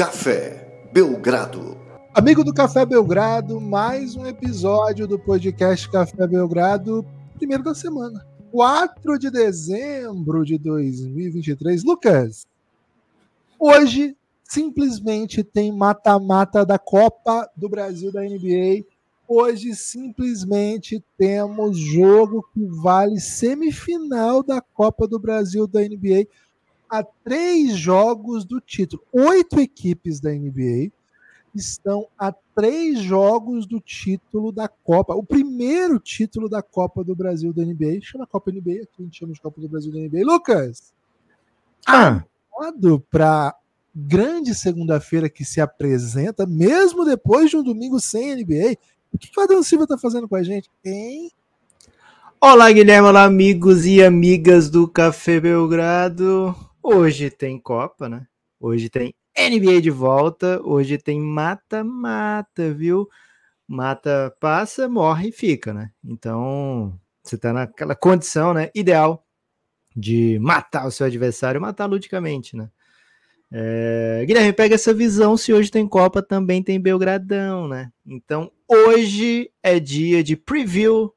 Café Belgrado. Amigo do Café Belgrado, mais um episódio do podcast Café Belgrado, primeiro da semana. 4 de dezembro de 2023. Lucas, hoje simplesmente tem mata-mata da Copa do Brasil da NBA. Hoje simplesmente temos jogo que vale semifinal da Copa do Brasil da NBA a três jogos do título. Oito equipes da NBA estão a três jogos do título da Copa. O primeiro título da Copa do Brasil da NBA. Chama Copa NBA, aqui a gente chama de Copa do Brasil da NBA. Lucas! Ah. Para grande segunda-feira que se apresenta, mesmo depois de um domingo sem NBA. O que o Adão Silva está fazendo com a gente, hein? Olá, Guilherme, olá, amigos e amigas do Café Belgrado. Hoje tem Copa, né? Hoje tem NBA de volta. Hoje tem mata-mata, viu? Mata, passa, morre e fica, né? Então, você tá naquela condição, né? Ideal de matar o seu adversário, matar ludicamente, né? É... Guilherme, pega essa visão. Se hoje tem Copa, também tem Belgradão, né? Então, hoje é dia de preview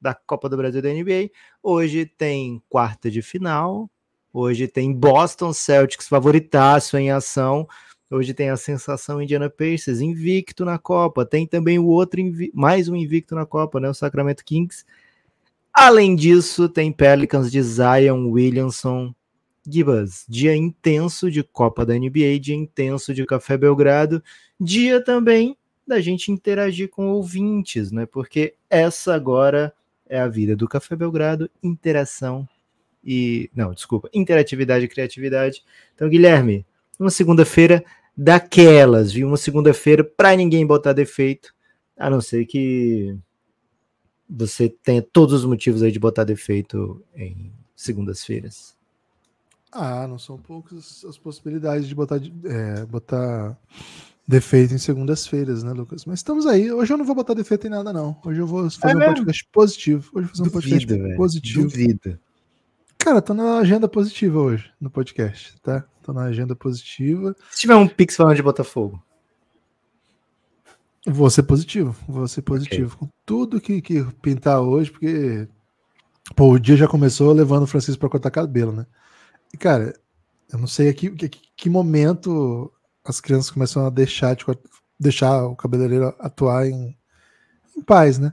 da Copa do Brasil da NBA. Hoje tem quarta de final, Hoje tem Boston Celtics favoritaço em ação. Hoje tem a sensação Indiana Pacers invicto na Copa. Tem também o outro mais um invicto na Copa, né? O Sacramento Kings. Além disso, tem Pelicans de Zion Williamson. Gibas, dia intenso de Copa da NBA, dia intenso de Café Belgrado, dia também da gente interagir com ouvintes, né? Porque essa agora é a vida do Café Belgrado, interação e. Não, desculpa, interatividade e criatividade. Então, Guilherme, uma segunda-feira daquelas, viu? Uma segunda-feira para ninguém botar defeito, a não ser que você tenha todos os motivos aí de botar defeito em segundas-feiras. Ah, não são poucas as possibilidades de botar, é, botar defeito em segundas-feiras, né, Lucas? Mas estamos aí. Hoje eu não vou botar defeito em nada, não. Hoje eu vou fazer é um mesmo? podcast positivo. Hoje eu vou fazer um Duvida, podcast véio. positivo. Duvida. Cara, tô na agenda positiva hoje no podcast, tá? Tô na agenda positiva. Se tiver um pix falando de Botafogo. Vou ser positivo, vou ser positivo. Okay. Com tudo que, que pintar hoje, porque pô, o dia já começou levando o Francisco para cortar cabelo, né? E, cara, eu não sei aqui que, que momento as crianças começam a deixar, de, deixar o cabeleireiro atuar em, em paz, né?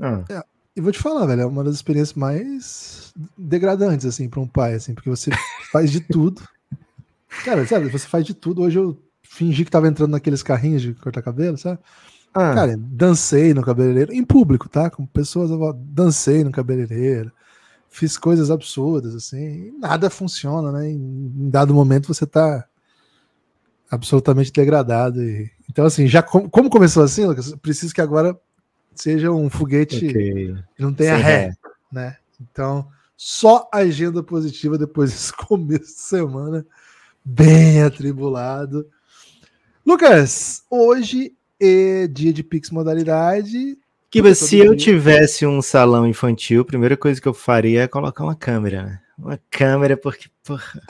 Ah. E vou te falar, velho, é uma das experiências mais degradantes, assim, para um pai, assim, porque você faz de tudo. Cara, sabe, você faz de tudo. Hoje eu fingi que tava entrando naqueles carrinhos de cortar cabelo, sabe? Ah. Cara, dancei no cabeleireiro, em público, tá? Com pessoas, eu dancei no cabeleireiro, fiz coisas absurdas, assim, nada funciona, né? Em dado momento você tá absolutamente degradado. E... Então, assim, já como, como começou assim, Lucas, preciso que agora seja um foguete okay. que não tenha ré, ré, né? Então, só agenda positiva depois desse começo de semana bem atribulado. Lucas, hoje é dia de Pix modalidade. Que se eu tivesse um salão infantil, a primeira coisa que eu faria é colocar uma câmera, né? Uma câmera, porque, porra,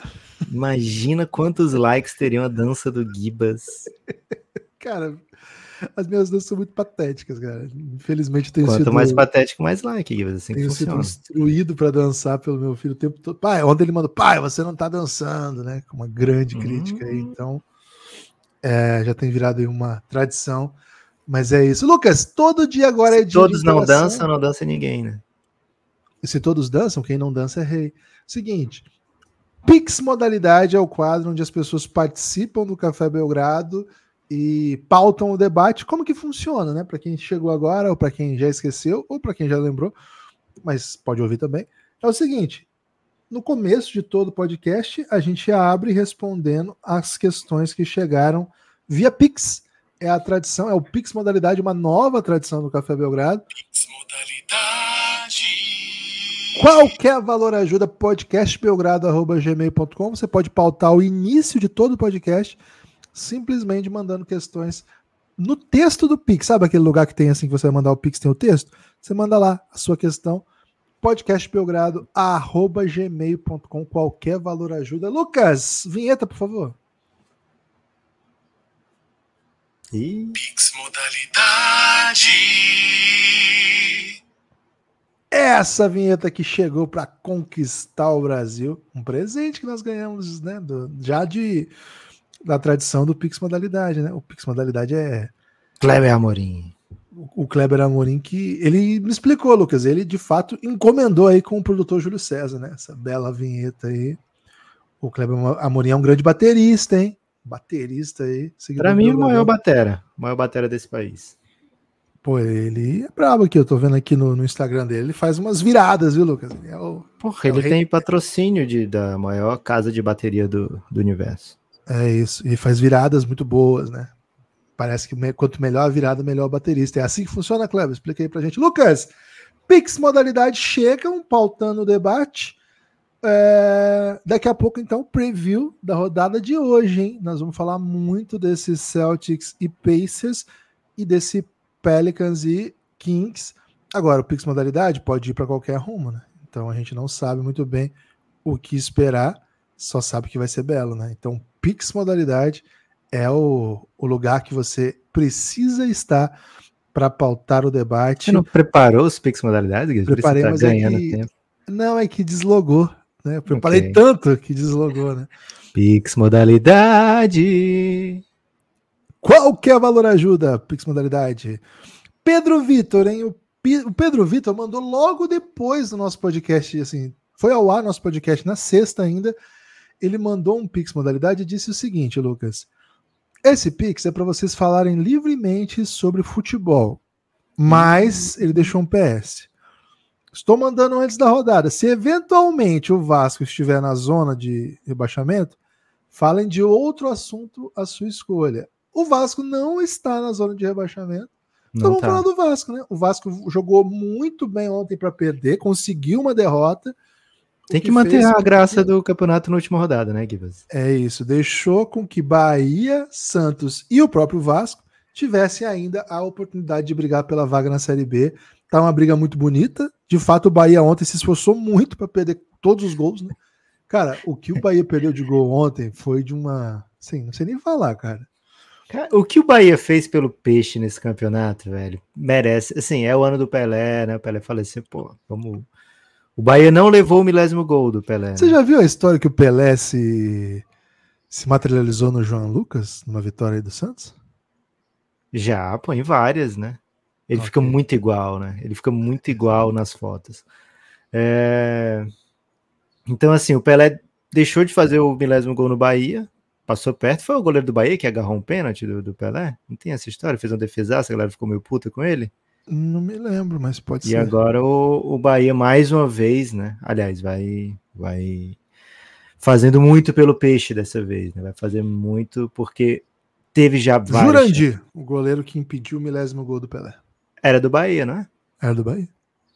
imagina quantos likes teriam a dança do Gibas. Cara, as minhas danças são muito patéticas, cara. Infelizmente eu tenho Quanto sido. mais patético, mais like, assim tenho sido instruído para dançar pelo meu filho o tempo todo. Pai, ontem ele mandou, pai, você não tá dançando, né? Com uma grande crítica aí. Uhum. Então, é, já tem virado aí uma tradição. Mas é isso. Lucas, todo dia agora Se é dia. Todos não dançam, não dança ninguém, né? E se todos dançam, quem não dança é rei. Seguinte. Pix Modalidade é o quadro onde as pessoas participam do Café Belgrado e pautam o debate. Como que funciona, né? Para quem chegou agora, ou para quem já esqueceu, ou para quem já lembrou, mas pode ouvir também. É o seguinte: no começo de todo o podcast, a gente abre respondendo as questões que chegaram via Pix. É a tradição, é o Pix Modalidade, uma nova tradição do Café Belgrado. Pix Modalidade. Qualquer valor ajuda, podcastbelgrado.gmail.com. Você pode pautar o início de todo o podcast simplesmente mandando questões no texto do Pix. Sabe aquele lugar que tem assim que você vai mandar o Pix, tem o texto? Você manda lá a sua questão. podcastbelgrado@gmail.com. Qualquer valor ajuda. Lucas, vinheta, por favor. Ih. Pix modalidade. Essa vinheta que chegou para conquistar o Brasil, um presente que nós ganhamos, né? do- já de da tradição do Pix Modalidade, né? O Pix Modalidade é Kleber Amorim. o Kleber Amorim que ele me explicou, Lucas. Ele de fato encomendou aí com o produtor Júlio César, né? Essa bela vinheta aí. O Kleber Amorim é um grande baterista, hein? Baterista aí. Pra mim, o maior batera. O maior batera desse país. Pô, ele é brabo aqui. Eu tô vendo aqui no, no Instagram dele. Ele faz umas viradas, viu, Lucas? Ele é o- Porra, É ele rei- tem patrocínio de, da maior casa de bateria do, do universo. É isso. E faz viradas muito boas, né? Parece que quanto melhor a virada, melhor o baterista. É assim que funciona, Kleber. Expliquei pra gente. Lucas, Pix modalidade chegam pautando o debate. É, daqui a pouco, então, preview da rodada de hoje, hein? Nós vamos falar muito desses Celtics e Pacers e desse Pelicans e Kings. Agora, o Pix modalidade pode ir para qualquer rumo, né? Então a gente não sabe muito bem o que esperar, só sabe que vai ser belo, né? Então, Pix modalidade é o, o lugar que você precisa estar para pautar o debate. Você não preparou os Pix modalidades, Guilherme? Preparei, tá mas é que- tempo. Não, é que deslogou, né? Eu preparei Ok. tanto que deslogou, né? Pix modalidade. Qualquer valor ajuda, Pix modalidade. Pedro Vitor, hein? O, Pi- o Pedro Vitor mandou logo depois do nosso podcast, assim, foi ao ar nosso podcast na sexta ainda. Ele mandou um Pix modalidade e disse o seguinte, Lucas. Esse Pix é para vocês falarem livremente sobre futebol, mas ele deixou um PS. Estou mandando antes da rodada. Se eventualmente o Vasco estiver na zona de rebaixamento, falem de outro assunto à sua escolha. O Vasco não está na zona de rebaixamento. Então Não vamos falar tá. do Vasco, né? O Vasco jogou muito bem ontem para perder, conseguiu uma derrota. Tem que manter fez a graça que- do campeonato na última rodada, né, Gibas? É isso, deixou com que Bahia, Santos e o próprio Vasco tivessem ainda a oportunidade de brigar pela vaga na Série B. Tá uma briga muito bonita. De fato, o Bahia ontem se esforçou muito para perder todos os gols, né? Cara, o que o Bahia perdeu de gol ontem foi de uma. Sim, não sei nem falar, cara. Cara, o que o Bahia fez pelo Peixe nesse campeonato, velho, merece. Assim, é o ano do Pelé, né? O Pelé faleceu, pô, vamos. O Bahia não levou o milésimo gol do Pelé. Você né? já viu a história que o Pelé se, se materializou no João Lucas, numa vitória aí do Santos? Já, pô, em várias, né? Ele Ok. fica muito igual, né? Ele fica muito igual nas fotos. É, Então, assim, o Pelé deixou de fazer o milésimo gol no Bahia, passou perto. Foi o goleiro do Bahia que agarrou um pênalti do, do Pelé? Não tem essa história? Fez uma defesaça, a galera ficou meio puta com ele. Não me lembro, mas pode E ser. agora o, o Bahia, mais uma vez, né? Aliás, vai, vai fazendo muito pelo peixe dessa vez, né? Vai fazer muito, porque teve já vários. Jurandir, o goleiro que impediu o milésimo gol do Pelé. Era do Bahia, não é? Era do Bahia.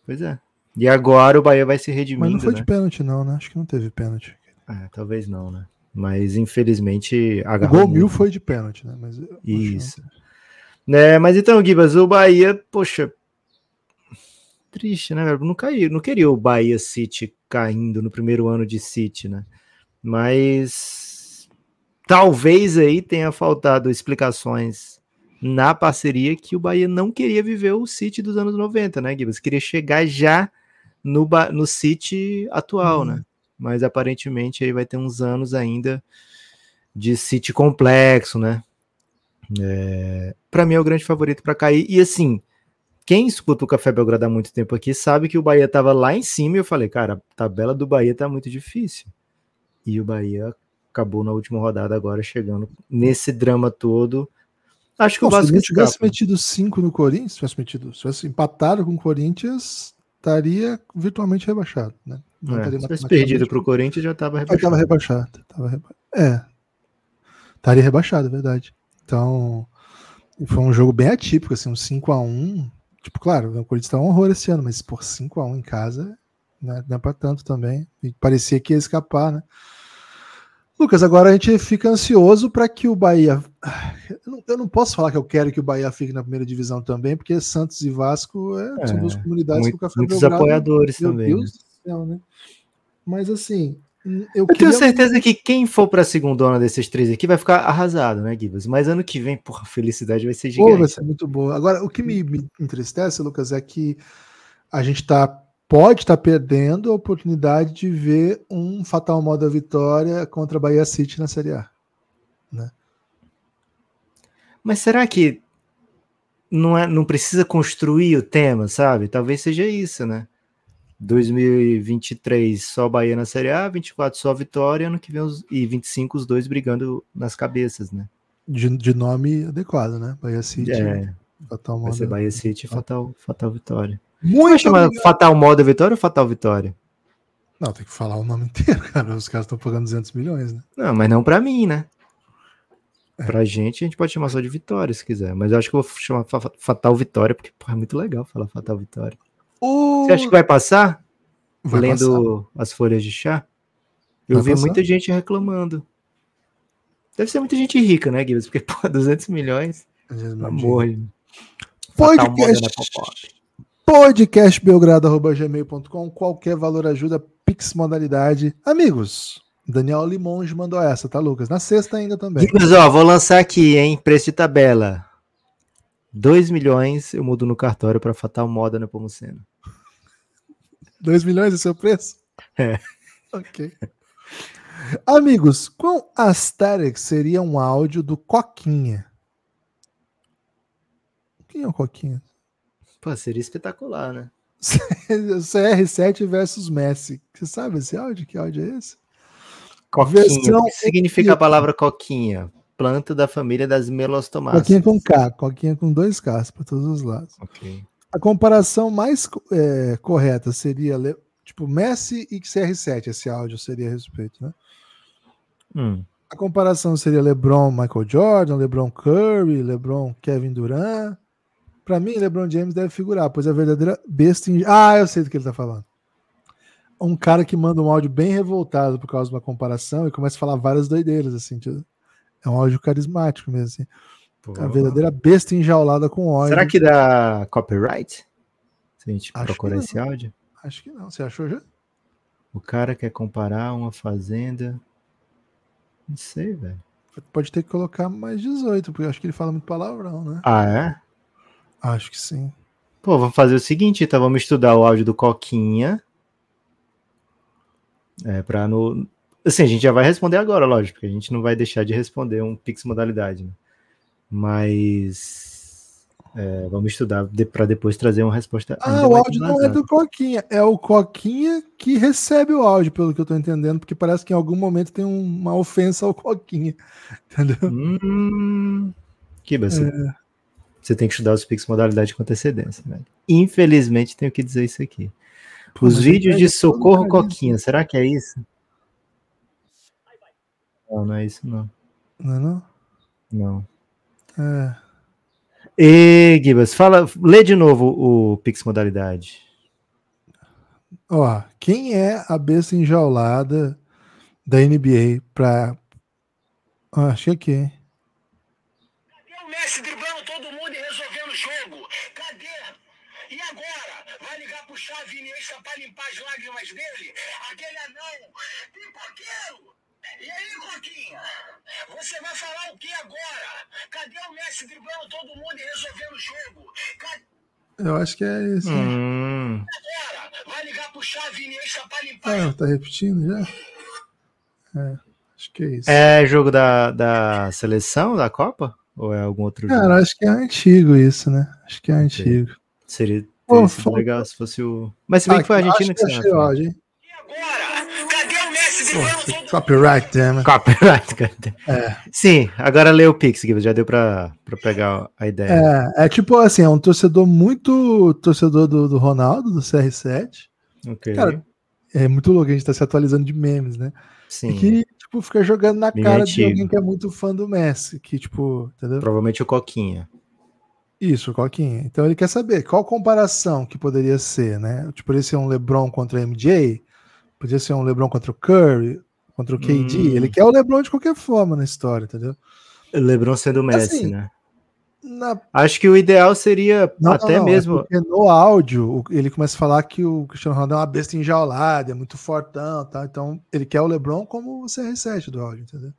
Pois é. E agora o Bahia vai se redimindo, Mas não foi né? de pênalti, não, né? Acho que não teve pênalti. É, talvez não, né? Mas infelizmente O agarrou gol mil foi de pênalti, né? Mas eu acho. Isso. Né, mas então, Gibas, o Bahia, poxa, triste, né? Não caiu, não queria o Bahia City caindo no primeiro ano de City, né? Mas talvez aí tenha faltado explicações na parceria que o Bahia não queria viver o City dos anos 90, né, Gibas? Queria chegar já no, no City atual, Uhum. né? Mas aparentemente aí vai ter uns anos ainda de City complexo, né? Para mim é o grande favorito para cair. E assim, quem escuta o Café Belgrado há muito tempo aqui sabe que o Bahia tava lá em cima e eu falei, cara, a tabela do Bahia tá muito difícil. E o Bahia acabou na última rodada agora chegando nesse drama todo. Acho que Bom, o Vasco se tivesse escapa. metido 5 no Corinthians, se tivesse metido, se tivesse empatado com o Corinthians, estaria virtualmente rebaixado, né? Não É, se perdido pro Corinthians já tava Mas tava rebaixado. rebaixado. Tava reba... É. Estaria rebaixado, é verdade. Então, foi um jogo bem atípico, assim, um 5x1. Tipo, claro, o Corinthians tá um horror esse ano, mas por 5x1 em casa, né, não é pra tanto também. E parecia que ia escapar, né? Lucas, agora a gente fica ansioso para que o Bahia. Eu não, eu não posso falar que eu quero que o Bahia fique na primeira divisão também, porque Santos e Vasco é, são É, duas comunidades Muito- que o Café muitos Belgrado apoiadores meu também. Deus né? do céu, né? Mas assim, Eu, Eu queria- tenho certeza que quem for pra segunda desses três aqui vai ficar arrasado, né, Gibas? Mas ano que vem, porra, a felicidade vai ser Pô, vai gigante. ser muito boa. Agora, o que me, me entristece, Lucas, é que a gente tá, pode estar perdendo a oportunidade de ver um fatal modo vitória contra a Bahia City na Série A. Mas será que não, é, não precisa construir o tema, sabe? Talvez seja isso, né? 2023 só Bahia na Série A, 24 só Vitória, ano que vem os, e 25 os dois brigando nas cabeças, né? De, de nome adequado, né? Bahia City. É, fatal vai modo. ser Bahia City e Fatal, Fatal Vitória. Muito Vai obrigado. Fatal Moda Vitória ou Fatal Vitória? Não, tem que falar o nome inteiro, cara. Os caras estão pagando 200 milhões, né? Não, mas não pra mim, né? Pra gente, a gente pode chamar só de Vitória, se quiser. Mas eu acho que eu vou chamar Fa- Fatal Vitória, porque porra, é muito legal falar Fatal Vitória. O... Você acha que vai passar? Vai lendo as folhas de chá? Eu Vai vi passar. muita gente reclamando. Deve ser muita gente rica, né, Gibbs? Porque, pô, 200 milhões, passar. amor. Podcast. Fatal moda, né, podcastbelgrado.gmail.com Qualquer valor ajuda, Pix modalidade. Amigos, Daniel Limonge mandou essa, tá, Lucas? Na sexta ainda também. Gibbs, ó, vou lançar aqui, hein? Preço de tabela. 2 milhões eu mudo no cartório para Fatal Moda na Pomucena. 2 milhões é seu preço? É. Ok. Amigos, quão aesthetic seria um áudio do Coquinha? Quem é o Coquinha? Pô, seria espetacular, né? CR7 versus Messi. Você sabe esse áudio? Que áudio é esse? Coquinha. Versão O que significa a palavra coquinha? Planta da família das melostomáceas. Coquinha com K, Coquinha com dois Ks para todos os lados. Ok. A comparação mais é, correta seria tipo Messi e CR7, esse áudio seria a respeito, né? Hum. A comparação seria LeBron, Michael Jordan, LeBron Curry, LeBron Kevin Durant. Para mim, LeBron James deve figurar, pois a verdadeira besta em... Ah, eu sei do que ele tá falando. Um cara que manda um áudio bem revoltado por causa de uma comparação e começa a falar várias doideiras, assim. tipo, É um áudio carismático mesmo, assim. Pô. A verdadeira besta enjaulada com ódio. Será que dá copyright? Se a gente Acho procurar esse áudio? Acho que não. Você achou já? O cara quer comparar uma fazenda. Não sei, velho. Pode ter que colocar mais 18, porque eu acho que ele fala muito palavrão, né? Ah, é? Acho que sim. Pô, vamos fazer o seguinte, então vamos estudar o áudio do Coquinha. É, pra no. Assim, a gente já vai responder agora, lógico, porque a gente não vai deixar de responder um Pix modalidade, né? Mas. é, vamos estudar de, para depois trazer uma resposta. Ah, o áudio não é do Coquinha, é o Coquinha que recebe o áudio, pelo que eu tô entendendo, porque parece que em algum momento tem um- uma ofensa ao Coquinha. Entendeu? Hum, que você, É. você tem que estudar os Pix modalidade com antecedência, velho. Infelizmente, tenho que dizer isso aqui. Os mas vídeos de socorro. Coquinha, será que é isso? Não, não é isso não. Não é não? Não. É. E Gibas, fala, lê de novo o Pix modalidade. Ó, quem é a besta enjaulada da NBA pra. Ah, achei aqui, hein? Cadê o Messi driblando todo mundo e resolvendo o jogo? Cadê? E agora? Vai ligar pro Xavi Iniesta pra limpar as lágrimas dele? Aquele anão pipoqueiro! E aí, Coquinha? Você vai falar o que agora? Cadê o Messi driblando todo mundo e resolvendo o jogo? Cadê Eu acho que é isso. hein? Hum, agora? Vai ligar pro Xavi Iniesta pra limpar Ah, tá repetindo já? É, acho que é isso. é jogo da, da seleção, da Copa? Ou é algum outro jogo? Cara, acho que é antigo isso, né? Acho que é antigo. Seria Pô, legal se fosse o. Mas se bem que foi a Argentina que que saiu achei hein? E agora? O? Copyright, damn. it. Copyright, cara. É. Sim, agora lê o Pix, já deu pra, pra pegar a ideia. É, é tipo assim, é um torcedor muito torcedor do, do Ronaldo, do CR7. ok. Cara, É muito louco, a gente tá se atualizando de memes, né? Sim. E que, tipo, fica jogando na Meme cara de alguém que é muito fã do Messi, que, tipo, entendeu? Provavelmente o Coquinha. Isso, Coquinha. Então ele quer saber qual comparação que poderia ser, né? Tipo, poderia ser um LeBron contra o MJ, poderia ser um LeBron contra o Curry, contra o KD. Hum. Ele quer o LeBron de qualquer forma na história, entendeu? LeBron sendo o Messi, Assim, né? Na... Acho que o ideal seria não, até não, é mesmo. É no áudio, ele começa a falar que o Cristiano Ronaldo é uma besta enjaulada, é muito fortão, tá? Então ele quer o LeBron como o CR7 do áudio, entendeu?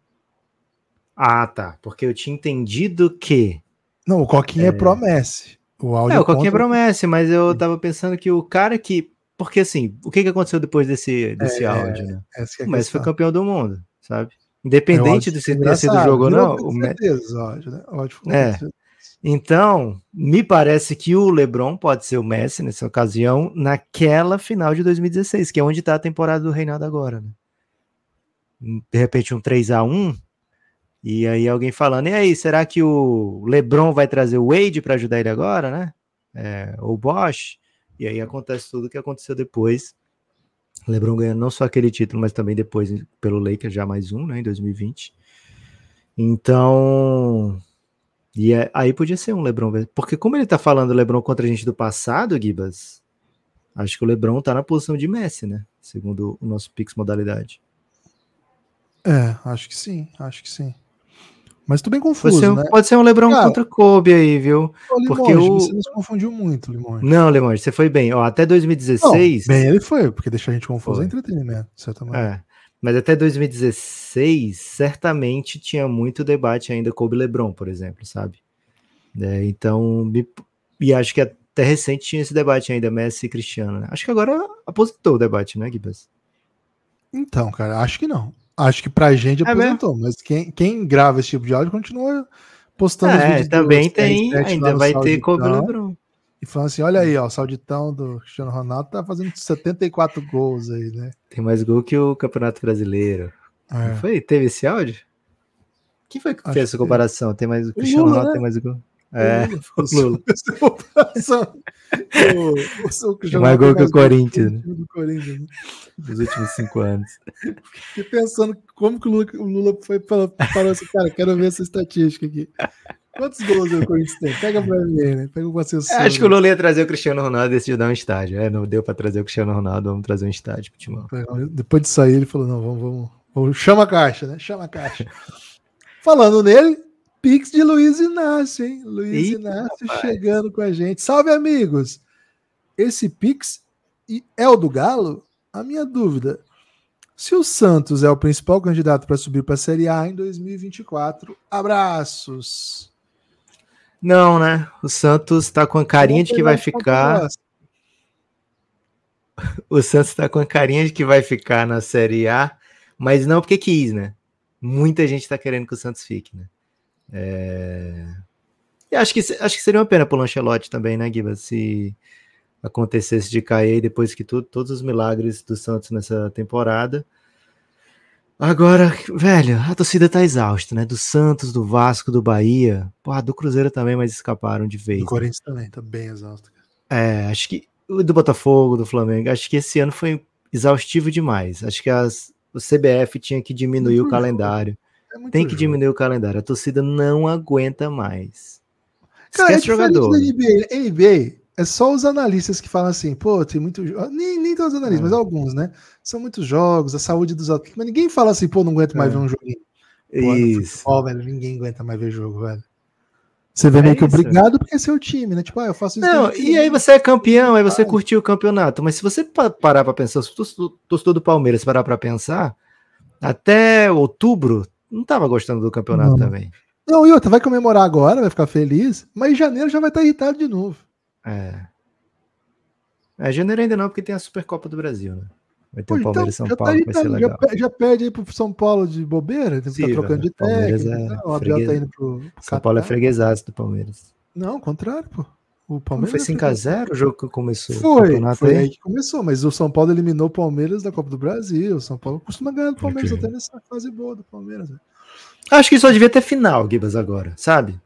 Ah, tá. Porque eu tinha entendido que. Não, o Coquinha é, é promesse. O áudio é, o Coquinha é promesse, mas eu tava pensando que o cara que. Porque assim, o que, que aconteceu depois desse, desse é, áudio, né? É o Messi foi campeão do mundo, sabe? Independente de se ter sido jogo ou não. O certeza, ódio, né? ódio é. Então, me parece que o LeBron pode ser o Messi nessa ocasião, naquela final de 2016, que é onde está a temporada do Reinaldo agora. Né? De repente, um 3 a 1 e aí alguém falando, e aí, será que o LeBron vai trazer o Wade para ajudar ele agora, né? É, o Bosch. E aí acontece tudo o que aconteceu depois. LeBron ganhando não só aquele título, mas também depois pelo Lakers, já mais um, né, em 2020. Então, e é, aí podia ser um LeBron, porque como ele tá falando LeBron contra a gente do passado, Gibas, acho que o LeBron tá na posição de Messi, né? Segundo o nosso Pix modalidade. É, acho que sim, acho que sim. Mas tô bem confuso, pode ser, né? Pode ser um LeBron Cara, contra Kobe aí, viu? Limonge, porque o... você nos confundiu muito, Limonge. Não, Limonge, você foi bem. Ó, até 2016... Não, bem, ele foi, porque deixa a gente confuso é entretenimento, certamente. É. Mas até 2016, certamente tinha muito debate ainda Kobe LeBron, por exemplo, sabe? É, então, me, e acho que até recente tinha esse debate ainda, Messi e Cristiano. Né? Acho que agora aposentou o debate, né, Gibas? Então, cara, acho que não. Acho que pra gente é aposentou, é mas quem, quem grava esse tipo de áudio continua postando é, os vídeos. também tem, ainda vai ter LeBron. E falando assim: olha aí, ó, o sauditão do Cristiano Ronaldo tá fazendo 74 gols aí, né? Tem mais gol que o Campeonato Brasileiro. É. Foi? Teve esse áudio? Quem foi que Acho fez essa comparação? Tem mais o Cristiano Lula, Ronaldo né? tem mais gol? É, o Lula. o, mais gol que o Corinthians, né? Do Corinthians, né? Nos últimos cinco anos. Fiquei pensando como que o Lula, o Lula foi falou assim, cara, quero ver essa estatística aqui. Quantos gols o Corinthians tem? Pega pra mim, né? Pega o assessor. Acho que o Lula ia trazer o Cristiano Ronaldo e decidiu dar um estádio. É, não deu pra trazer o Cristiano Ronaldo, vamos trazer um estádio pro Timão. Depois de sair, ele falou: não, vamos, vamos, vamos. Chama a caixa, né? Chama a caixa. Falando nele, Pix de Luiz Inácio, hein? Luiz Eita, Inácio rapaz. chegando com a gente. Salve, amigos! Esse Pix é o do Galo? A minha dúvida. Se o Santos é o principal candidato para subir para a Série A em 2024, abraços. Não, né? O Santos tá com a carinha de que vai ficar. O Santos tá com a carinha de que vai ficar na Série A, mas não porque quis, né? Muita gente tá querendo que o Santos fique, né? É... E acho que, acho que seria uma pena pro Lancelotti também, né, Guiba? Se acontecesse de cair depois que tu, todos os milagres do Santos nessa temporada. Agora, velho, a torcida tá exausta, né? Do Santos, do Vasco, do Bahia. Porra, do Cruzeiro também, mas escaparam de vez. Do né? Corinthians também, tá bem exausto. É, acho que. Do Botafogo, do Flamengo. Acho que esse ano foi exaustivo demais. Acho que as, o CBF tinha que diminuir o calendário. É Tem que jogo. diminuir o calendário. A torcida não aguenta mais. Cara, Esquece é jogador. Da NBA. NBA é só os analistas que falam assim, pô, tem muito. Nem, nem todos os analistas, é. mas alguns, né? São muitos jogos, a saúde dos atletas. Mas ninguém fala assim, pô, não aguento mais é. ver um joguinho. Pô, isso. Futebol, velho, ninguém aguenta mais ver jogo, velho. Você vê é meio que obrigado porque é seu time, né? Tipo, ah, eu faço isso. Não, e aí você é campeão, aí você curtiu o campeonato. Mas se você parar pra pensar, se o torcedor do Palmeiras parar pra pensar, até outubro, não tava gostando do campeonato não. também. Não, e outra, vai comemorar agora, vai ficar feliz, mas em janeiro já vai estar irritado de novo. É. É, janeiro ainda não, porque tem a Supercopa do Brasil, né? Vai ter Pô, o Palmeiras e então, São tá Paulo, tá, vai ser legal. Já, já perde aí pro São Paulo de bobeira, tem que estar trocando de técnico. É então, o Abel tá indo pro São Catar. Paulo é freguesaço do Palmeiras. Não, ao contrário, pô. O Palmeiras não foi 5x0 o jogo que começou? Foi, foi aí. aí que começou, mas o São Paulo eliminou o Palmeiras da Copa do Brasil. O São Paulo costuma ganhar do Palmeiras okay. até nessa fase boa do Palmeiras. Né? Acho que só devia ter final, Gibas, agora, sabe?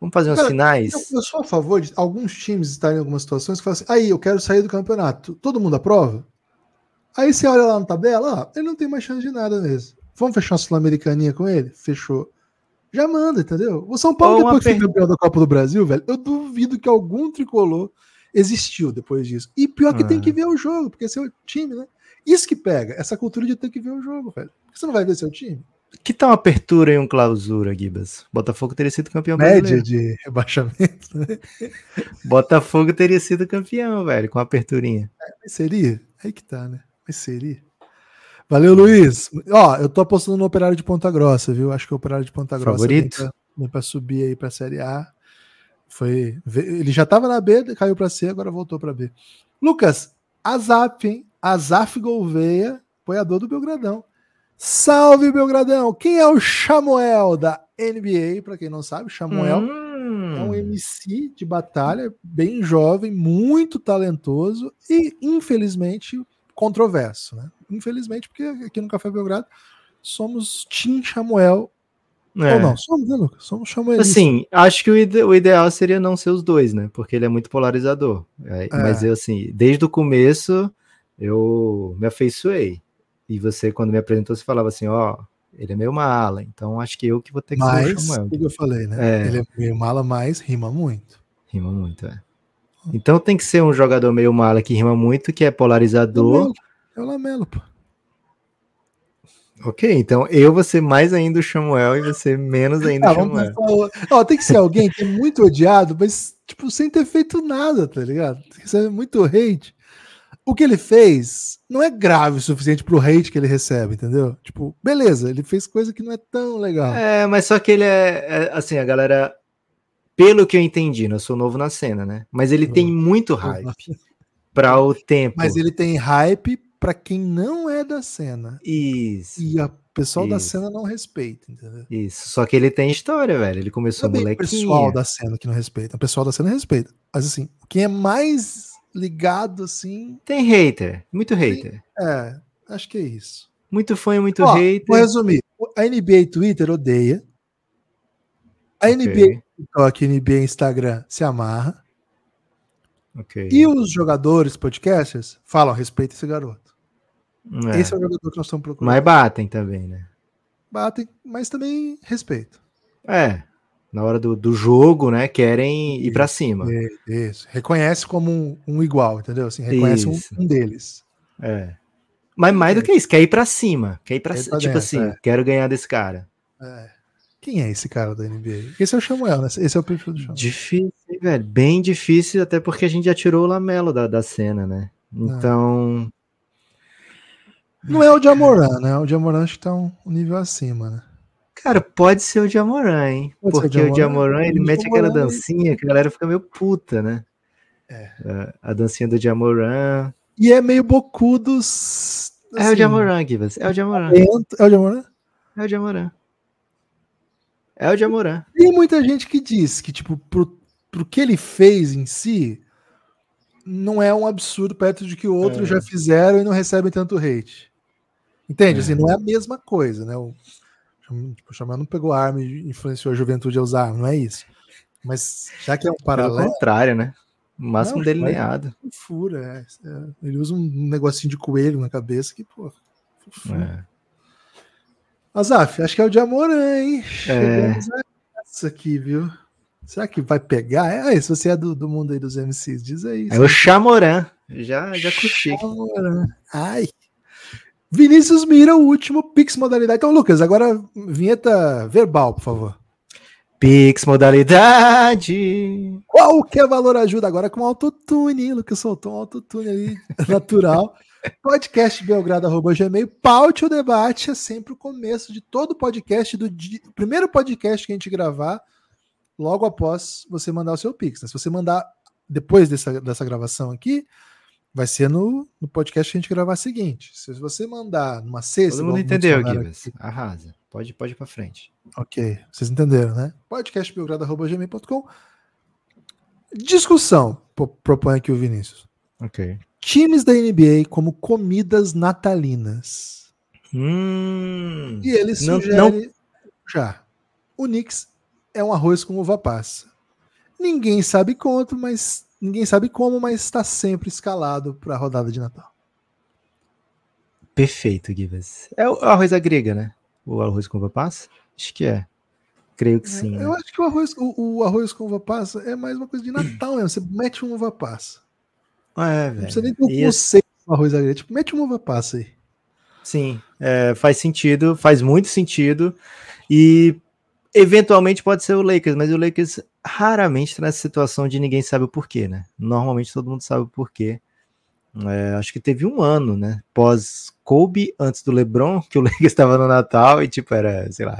Vamos fazer uns Cara, finais. Eu, eu, sou a favor de alguns times estarem em algumas situações que falam assim: aí, eu quero sair do campeonato. Todo mundo aprova? Aí você olha lá na tabela, ah, ele não tem mais chance de nada mesmo. Vamos fechar uma Sul-Americaninha com ele? Fechou. Já manda, entendeu? O São Paulo, depois que foi campeão da Copa do Brasil, velho, eu duvido que algum tricolor existiu depois disso. E pior que ah. tem que ver o jogo, porque é seu time, né? Isso que pega, essa cultura de ter que ver o jogo, velho. Porque você não vai ver seu time. Que tal uma apertura e um clausura, Gibas? Botafogo teria sido campeão Média brasileiro. de rebaixamento, né? Botafogo teria sido campeão, velho, com a aperturinha. Mas seria? Aí que tá, né? Mas seria. Valeu, Luiz. Ó, eu tô apostando no Operário de Ponta Grossa, viu? Acho que o Operário de Ponta Grossa Favorito? vem pra subir aí pra Série A. Foi, ele já tava na B, caiu pra C, agora voltou pra B. Lucas, Azaf, hein? Azaf Gouveia, apoiador do Belgradão. Salve, Belgradão! Quem é o Chamuel da NBA? Pra quem não sabe, Chamuel Hum. é um MC de batalha, bem jovem, muito talentoso e, infelizmente, controverso, né? Infelizmente, porque aqui no Café Belgrado somos Tim Samuel. É. Ou não, somos, né, Lucas? Somos Samuel. Assim, acho que o, ide- o ideal seria não ser os dois, né? Porque ele é muito polarizador. É, É. Mas eu, assim, desde o começo, eu me afeiçoei. E você, quando me apresentou, você falava assim, ó, ele é meio mala, então acho que eu que vou ter que ser o Mas, Samuel. que eu falei, né? É. Ele é meio mala, mas rima muito. Rima muito, é. Então tem que ser um jogador meio mala que rima muito, que é polarizador. É o Lamelo, pô. Ok, então eu vou ser mais ainda o Samuel e você menos ainda Ah, o Samuel. Ó, tem que ser alguém que é muito odiado, mas, tipo, sem ter feito nada, tá ligado? Tem que ser muito hate. O que ele fez não é grave o suficiente pro hate que ele recebe, entendeu? Tipo, beleza, ele fez coisa que não é tão legal. É, mas só que ele é, é, assim, a galera, pelo que eu entendi, né, eu sou novo na cena, né? Mas ele tem muito hype para o tempo. Mas ele tem hype pra quem não é da cena. Isso, E o pessoal da Isso. cena não respeita, entendeu? isso. Só que ele tem história, velho. Ele começou Também o molequinho. pessoal da cena que não respeita. O pessoal da cena respeita. Mas assim, quem é mais ligado assim, Tem hater, muito hater. é, acho que é isso. Muito fã e muito Ó, hater. Vou resumir. A NBA Twitter odeia. A NBA TikTok, NBA Instagram se amarra. ok. E os jogadores, podcasters, falam, respeita esse garoto. É. Esse é o jogador que nós estamos procurando. Mas batem também, né? Batem, mas também respeito. É. Na hora do, do jogo, né? Querem ir pra cima. É, Isso. Reconhece como um, um igual, entendeu? Assim, reconhece um, um deles. É. Mas mais do que isso, quer ir pra cima. Quer ir ir cima. Tipo dentro, assim, é. quero ganhar desse cara. É. Quem é esse cara da NBA? Esse é o Samuel, né? Esse é o perfil do Samuel. Difícil, velho. Bem difícil, até porque a gente já tirou o Lamelo da, da cena, né? Então. Não é o de Amoran, né? O de Amoran acho que tá um nível acima, né? Cara, pode ser o Diamoran, hein? Pode Porque o. Diamoran, ele O mete aquela Diamoran, dancinha que a galera fica meio puta, né? É. A, a dancinha do Diamoran. E é meio bocudos. é o Diamoran, Givas. É o Diamoran. lento. É o Diamoran? É o Diamoran. É o Diamoran. Tem muita gente que diz que, tipo, pro, pro que ele fez em si, não é um absurdo perto de que outros É. já fizeram e não recebem tanto hate. Entende? É. Assim, não é a mesma coisa, né? O, tipo, o Xamã não pegou arma e influenciou a juventude a usar arma, não é isso. Mas já que é um Pelo paralelo, contrário, né? O máximo Não, delineado. fura. é. É, Ele usa um negocinho de coelho na cabeça que, pô. É. Azaf, acho que é o de Amoran, hein? É. Essa aqui, viu? Será que vai pegar? É, aí, se você é do, do mundo aí dos MCs, diz aí. É o Chamoran. Já, já curti. Amoran. Ai. Vinícius Mira, o último Pix modalidade. Então, Lucas, agora vinheta verbal, por favor. Pix modalidade. Qualquer valor ajuda agora com autotune, hein? Lucas soltou um autotune ali, natural. Podcastbelgrado.gmail. Paute o debate é sempre o começo de todo podcast, do di- primeiro podcast que a gente gravar, logo após você mandar o seu Pix. né? Se você mandar depois dessa, dessa gravação aqui, vai ser no, no podcast que a gente gravar seguinte. Se você mandar numa sexta. Todo mundo entendeu, aqui, Arrasa. Pode, pode ir pra frente. Ok, vocês entenderam, né? podcastbelgrado.gmail.com Discussão, pro- propõe aqui o Vinícius. Ok. Times da NBA como comidas natalinas. Hum, E ele Não- sugere não- já. O Knicks é um arroz com uva passa. Ninguém sabe quanto, mas ninguém sabe como, mas está sempre escalado para a rodada de Natal. perfeito, Givas. É o arroz à grega, né? O arroz com uva passa? Acho que é. Creio que sim. né? Eu acho que o arroz, o, o arroz com uva passa é mais uma coisa de Natal mesmo. Você mete uma uva passa. É, Não precisa nem ter E esse- conceito do arroz à grega. Tipo, mete uma uva passa aí. Sim, é, faz sentido, faz muito sentido. E eventualmente pode ser o Lakers, mas o Lakers raramente está nessa situação de ninguém sabe o porquê, né? Normalmente todo mundo sabe o porquê. É, acho que teve um ano, né? Pós Kobe, antes do LeBron, que o Lakers estava no Natal e tipo era, sei lá,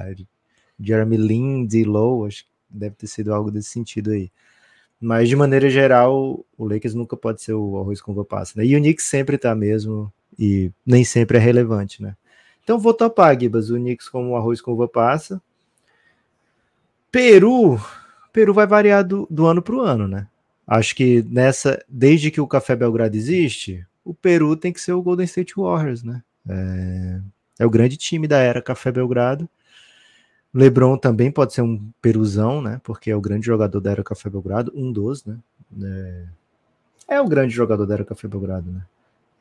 Jeremy Lin, D-Low, acho que deve ter sido algo desse sentido aí. Mas de maneira geral, o Lakers nunca pode ser o arroz com passa, né? E o Knicks sempre tá mesmo e nem sempre é relevante, né? Então vou topar, Gibas, o Knicks como arroz com uva passa. Peru, Peru vai variar do, do ano para o ano, né? Acho que nessa, desde que o Café Belgrado existe, o Peru tem que ser o Golden State Warriors, né? É, é o grande time da era Café Belgrado. LeBron também pode ser um peruzão, né? Porque é o grande jogador da era Café Belgrado, um dos, né? É, é o grande jogador da era Café Belgrado, né?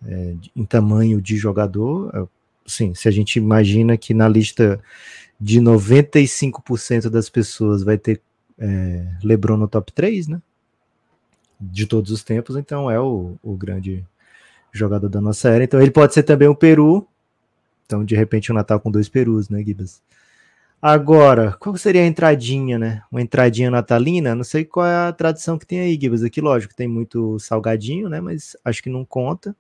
É, em tamanho de jogador, é, sim, se a gente imagina que na lista de 95% das pessoas vai ter é, LeBron no top 3, né? De todos os tempos, então é o, o grande jogador da nossa era. Então ele pode ser também um peru. Então, de repente, um Natal com dois perus, né, Gibas? Agora, qual seria a entradinha, né? Uma entradinha natalina? Não sei qual é a tradição que tem aí, Gibas. Aqui, lógico, tem muito salgadinho, né? Mas acho que não conta.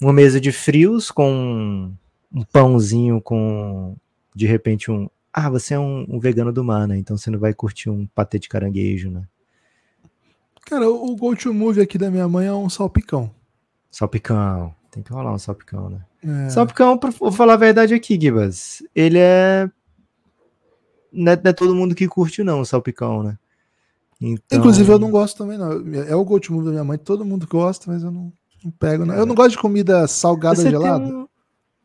Uma mesa de frios com um pãozinho com, de repente, um... Ah, você é um, um vegano do mar, né? Então você não vai curtir um patê de caranguejo, né? Cara, o go-to-movie aqui da minha mãe é um salpicão. Salpicão. Tem que rolar um salpicão, né? É. Salpicão, vou falar a verdade aqui, Gibas. Ele é não é, não é todo mundo que curte, não, o salpicão, né? Então... Inclusive, eu não gosto também, não. É o gosto da minha mãe, todo mundo gosta, mas eu não, não pego. Não. Eu não gosto de comida salgada você gelada. Um...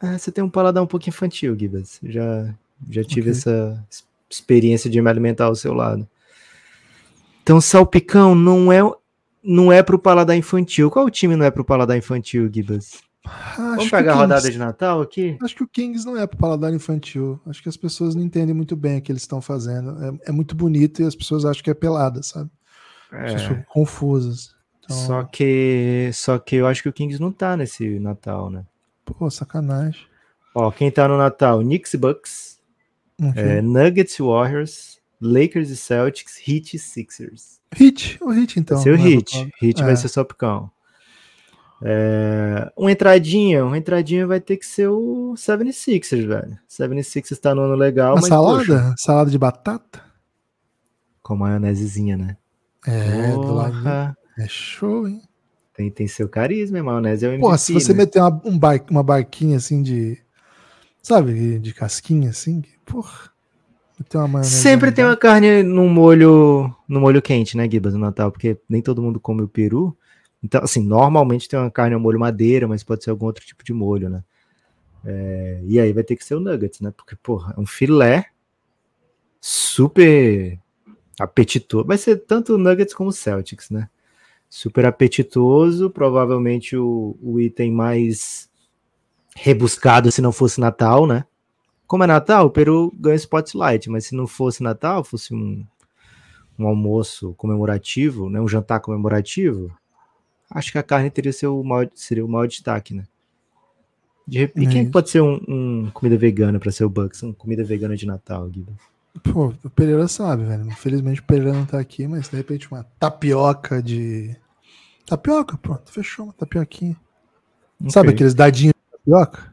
É, você tem um paladar um pouco infantil, Gibas. Já, já tive okay. essa experiência de me alimentar ao seu lado. Então, salpicão não é não é pro paladar infantil. Qual o time não é pro paladar infantil, Gibas? Acho Vamos pegar a rodada de Natal aqui? Acho que o Kings não é para paladar infantil. Acho que as pessoas não entendem muito bem o que eles estão fazendo. É, é muito bonito e as pessoas acham que é pelada, sabe? É. As confusas. Então... Só que só que eu acho que o Kings não tá nesse Natal, né? Pô, sacanagem. Ó, quem tá no Natal? Knicks e Bucks, okay. é, Nuggets e Warriors, Lakers e Celtics, Heat e Sixers. Heat, o Heat então. Vai ser o Heat. Heat é. vai ser só picão. É, uma entradinha, uma entradinha vai ter que ser o 76ers, velho. 76ers tá no ano legal, uma mas. Salada? Poxa, salada de batata? Com maionesezinha, né? É, do lado. É show, hein? Tem, tem seu carisma, maionese é o MVP, Pô, se você né? meter uma, um bar, uma barquinha assim de. Sabe, de casquinha assim, porra. Tem Sempre tem uma carne no molho, no molho quente, né, Gibas, no Natal, porque nem todo mundo come o peru. Então, assim, normalmente tem uma carne ao molho madeira, mas pode ser algum outro tipo de molho, né? É, e aí vai ter que ser o nuggets, né? Porque, porra, é um filé super apetitoso. Vai ser tanto nuggets como Celtics, né? Super apetitoso, provavelmente o, o item mais rebuscado se não fosse Natal, né? Como é Natal, o Peru ganha spotlight, mas se não fosse Natal, fosse um, um almoço comemorativo, né? Um jantar comemorativo, acho que a carne teria seu maior, seria o maior destaque, né? De, e quem é pode ser um, um comida vegana para ser o Bucks? Uma comida vegana de Natal, Guido? Pô, o Pereira sabe, velho. Infelizmente o Pereira não tá aqui, mas de repente uma tapioca de. Tapioca, pronto, fechou uma tapioquinha. Okay. Sabe aqueles dadinhos de tapioca?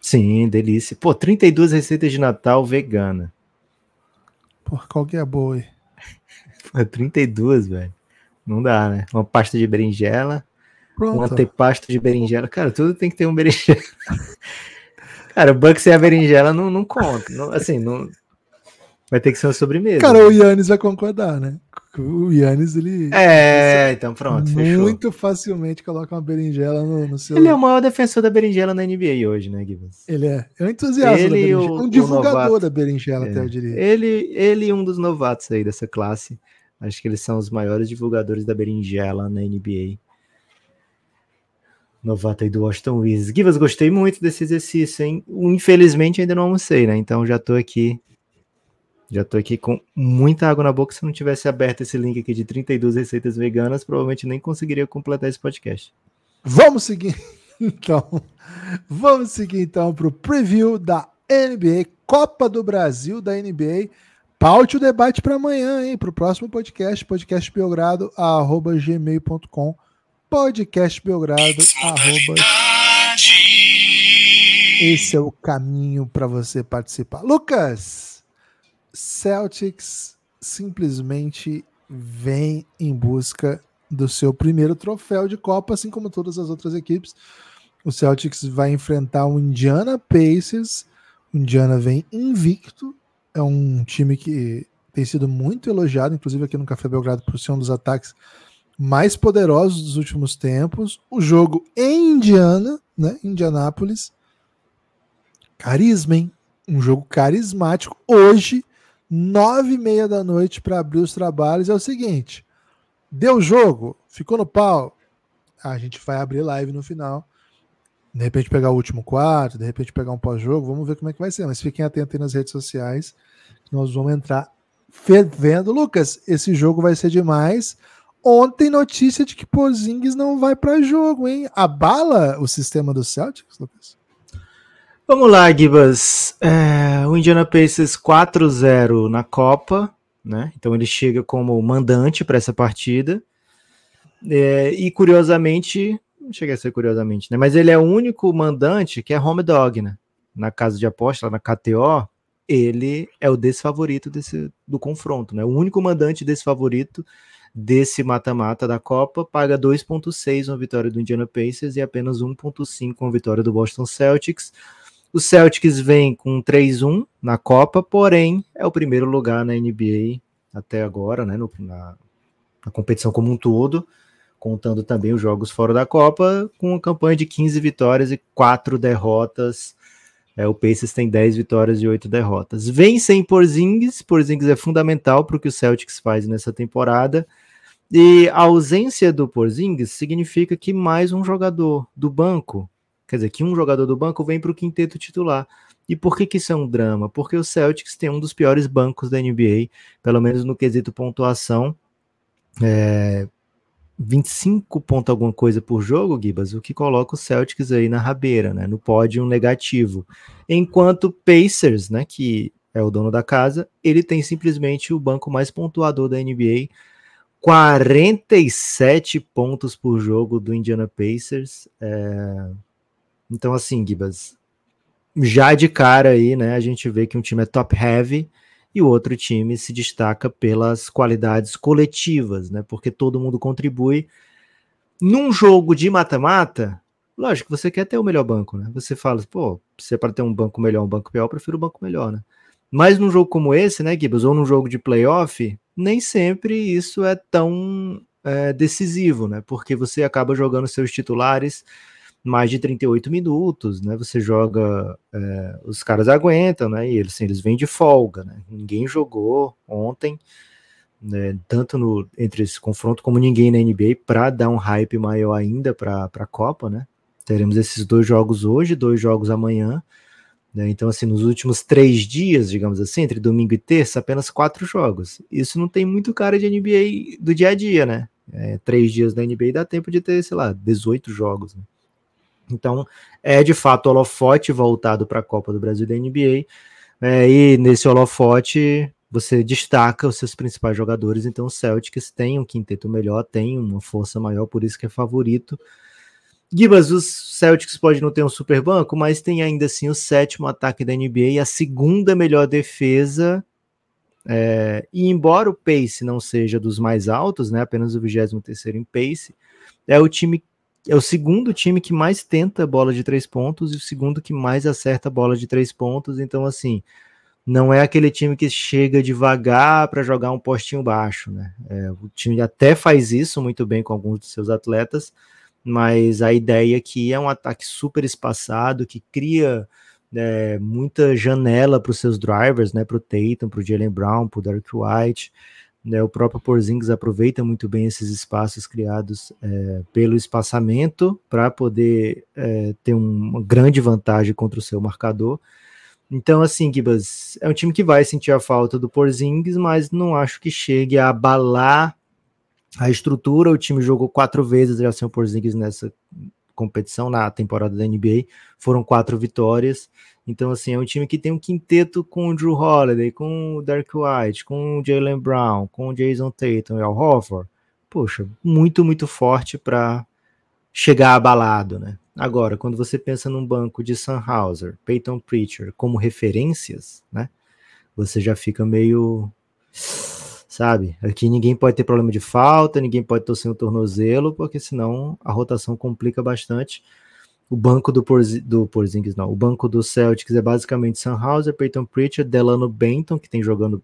Sim, delícia. Pô, 32 receitas de Natal vegana. Pô, qual que é a boa aí? Pô, 32, velho. Não dá, né? Uma pasta de berinjela, Pronto. um antepasto de berinjela. Cara, tudo tem que ter um berinjela. Cara, o Bucks e a berinjela não, não conta. Não, assim, não... vai ter que ser uma sobremesa. Cara, o Yannis vai concordar, né? O Yannis, ele. É, então pronto. Muito fechou. facilmente coloca uma berinjela no, no, seu. Ele é o maior defensor da berinjela na NBA hoje, né, Gibbons? Ele é. É um entusiasta ele da berinjela. O, um divulgador da berinjela, é. até eu diria. Ele, ele um dos novatos aí dessa classe. Acho que eles são os maiores divulgadores da berinjela na NBA. Novato aí do Washington Wizards. Givas, gostei muito desse exercício, hein? Infelizmente ainda não almocei, né? Então já tô aqui. Já tô aqui com muita água na boca. Se não tivesse aberto esse link aqui de 32 receitas veganas, provavelmente nem conseguiria completar esse podcast. Vamos seguir. Então, vamos seguir então para o preview da NBA, Copa do Brasil da NBA. Paute o debate para amanhã, hein? Para o próximo podcast, podcastbelgrado.gmail.com podcastbelgrado. Esse é o caminho para você participar. Lucas, Celtics simplesmente vem em busca do seu primeiro troféu de Copa, assim como todas as outras equipes. O Celtics vai enfrentar o Indiana Pacers. O Indiana vem invicto. É um time que tem sido muito elogiado, inclusive aqui no Café Belgrado, por ser um dos ataques mais poderosos dos últimos tempos. O jogo em Indiana, né? Indianápolis. Carisma, hein? Um jogo carismático. Hoje, nove e meia da noite para abrir os trabalhos. É o seguinte: deu jogo, ficou no pau. A gente vai abrir live no final. De repente pegar o último quarto, de repente pegar um pós-jogo, vamos ver como é que vai ser. Mas fiquem atentos aí nas redes sociais, nós vamos entrar fervendo. Lucas, esse jogo vai ser demais. Ontem notícia de que Porzingis não vai para jogo, hein? Abala o sistema do Celtics, Lucas? Vamos lá, Gibas. É, o Indiana Pacers 4-0 na Copa, né? Então ele chega como mandante para essa partida. É, e curiosamente, não chega a ser curiosamente, né? Mas ele é o único mandante que é home dog, né? Na casa de aposta, na KTO, ele é o desfavorito desse, do confronto, né? O único mandante desfavorito desse mata-mata da Copa paga 2.6 uma vitória do Indiana Pacers e apenas 1.5 uma vitória do Boston Celtics. O Celtics vem com 3-1 na Copa, porém é o primeiro lugar na NBA até agora, né? No, na, na competição como um todo contando também os jogos fora da Copa, com uma campanha de 15 vitórias e 4 derrotas. É, o Pacers tem 10 vitórias e 8 derrotas. Vem sem Porzingis, Porzingis é fundamental para o que o Celtics faz nessa temporada. E a ausência do Porzingis significa que mais um jogador do banco, quer dizer, que um jogador do banco vem para o quinteto titular. E por que, que isso é um drama? Porque o Celtics tem um dos piores bancos da NBA, pelo menos no quesito pontuação. É, 25 pontos alguma coisa por jogo, Gibas, o que coloca o Celtics aí na rabeira, né, no pódio negativo. Enquanto Pacers, né, que é o dono da casa, ele tem simplesmente o banco mais pontuador da NBA, 47 pontos por jogo do Indiana Pacers. É... Então, assim, Gibas, já de cara aí, né, a gente vê que um time é top heavy, e o outro time se destaca pelas qualidades coletivas, né? Porque todo mundo contribui. Num jogo de mata-mata, lógico, você quer ter o melhor banco, né? Você fala, pô, se é para ter um banco melhor, um banco pior, eu prefiro um banco melhor, né? Mas num jogo como esse, né, Gibbs, ou num jogo de playoff, nem sempre isso é tão é, decisivo, né? Porque você acaba jogando seus titulares mais de 38 minutos, né? Você joga, é, os caras aguentam, né? E eles, eles vêm de folga, né? Ninguém jogou ontem, né? tanto no, entre esse confronto como ninguém na NBA para dar um hype maior ainda para a Copa, né? Teremos esses dois jogos hoje, dois jogos amanhã. Né? Então, assim, nos últimos três dias, digamos assim, entre domingo e terça, apenas quatro jogos. Isso não tem muito cara de NBA do dia a dia, né? É, três dias da NBA dá tempo de ter, sei lá, 18 jogos. Né? Então, é de fato o holofote voltado para a Copa do Brasil da NBA. É, e nesse holofote você destaca os seus principais jogadores. Então, o Celtics tem um quinteto melhor, tem uma força maior, por isso que é favorito. Gibas, os Celtics pode não ter um super banco, mas tem ainda assim o sétimo ataque da NBA a segunda melhor defesa. É, e embora o pace não seja dos mais altos, né, apenas o 23 terceiro em pace, é o time é o segundo time que mais tenta bola de três pontos e o segundo que mais acerta bola de três pontos. Então, assim, não é aquele time que chega devagar para jogar um postinho baixo, né? É, o time até faz isso muito bem com alguns dos seus atletas, mas a ideia aqui é um ataque super espaçado que cria né, muita janela para os seus drivers, né? Para o Tatum, para o Jalen Brown, para o Derek White. Né, o próprio Porzingis aproveita muito bem esses espaços criados é, pelo espaçamento para poder é, ter uma grande vantagem contra o seu marcador. Então, assim, Gibas, é um time que vai sentir a falta do Porzingis, mas não acho que chegue a abalar a estrutura. O time jogou quatro vezes já sem o Porzingis nessa competição, na temporada da NBA, foram quatro vitórias. Então, assim, é um time que tem um quinteto com o Drew Holiday, com o Dark White, com o Jalen Brown, com o Jason Tatum e o Hofford. Poxa, muito, muito forte para chegar abalado, né? Agora, quando você pensa num banco de Sunhauser, Peyton Preacher como referências, né? Você já fica meio sabe? Aqui ninguém pode ter problema de falta, ninguém pode torcer o tornozelo, porque senão a rotação complica bastante. O banco do, Porzi, do Porzingis, não, o banco do Celtics é basicamente Sunhauser, Peyton Pritchard, Delano Benton, que tem jogando,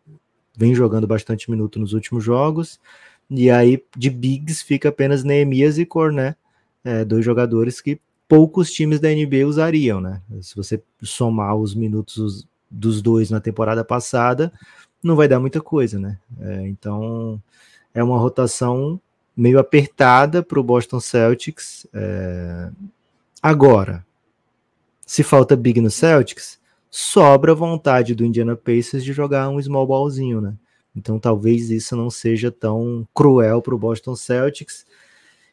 vem jogando bastante minuto nos últimos jogos, e aí de bigs fica apenas Neemias e Corné, é, dois jogadores que poucos times da NBA usariam, né? Se você somar os minutos dos dois na temporada passada, não vai dar muita coisa, né? É, então é uma rotação meio apertada para o Boston Celtics. É... Agora, se falta big no Celtics, sobra vontade do Indiana Pacers de jogar um small ballzinho, né? Então talvez isso não seja tão cruel para o Boston Celtics.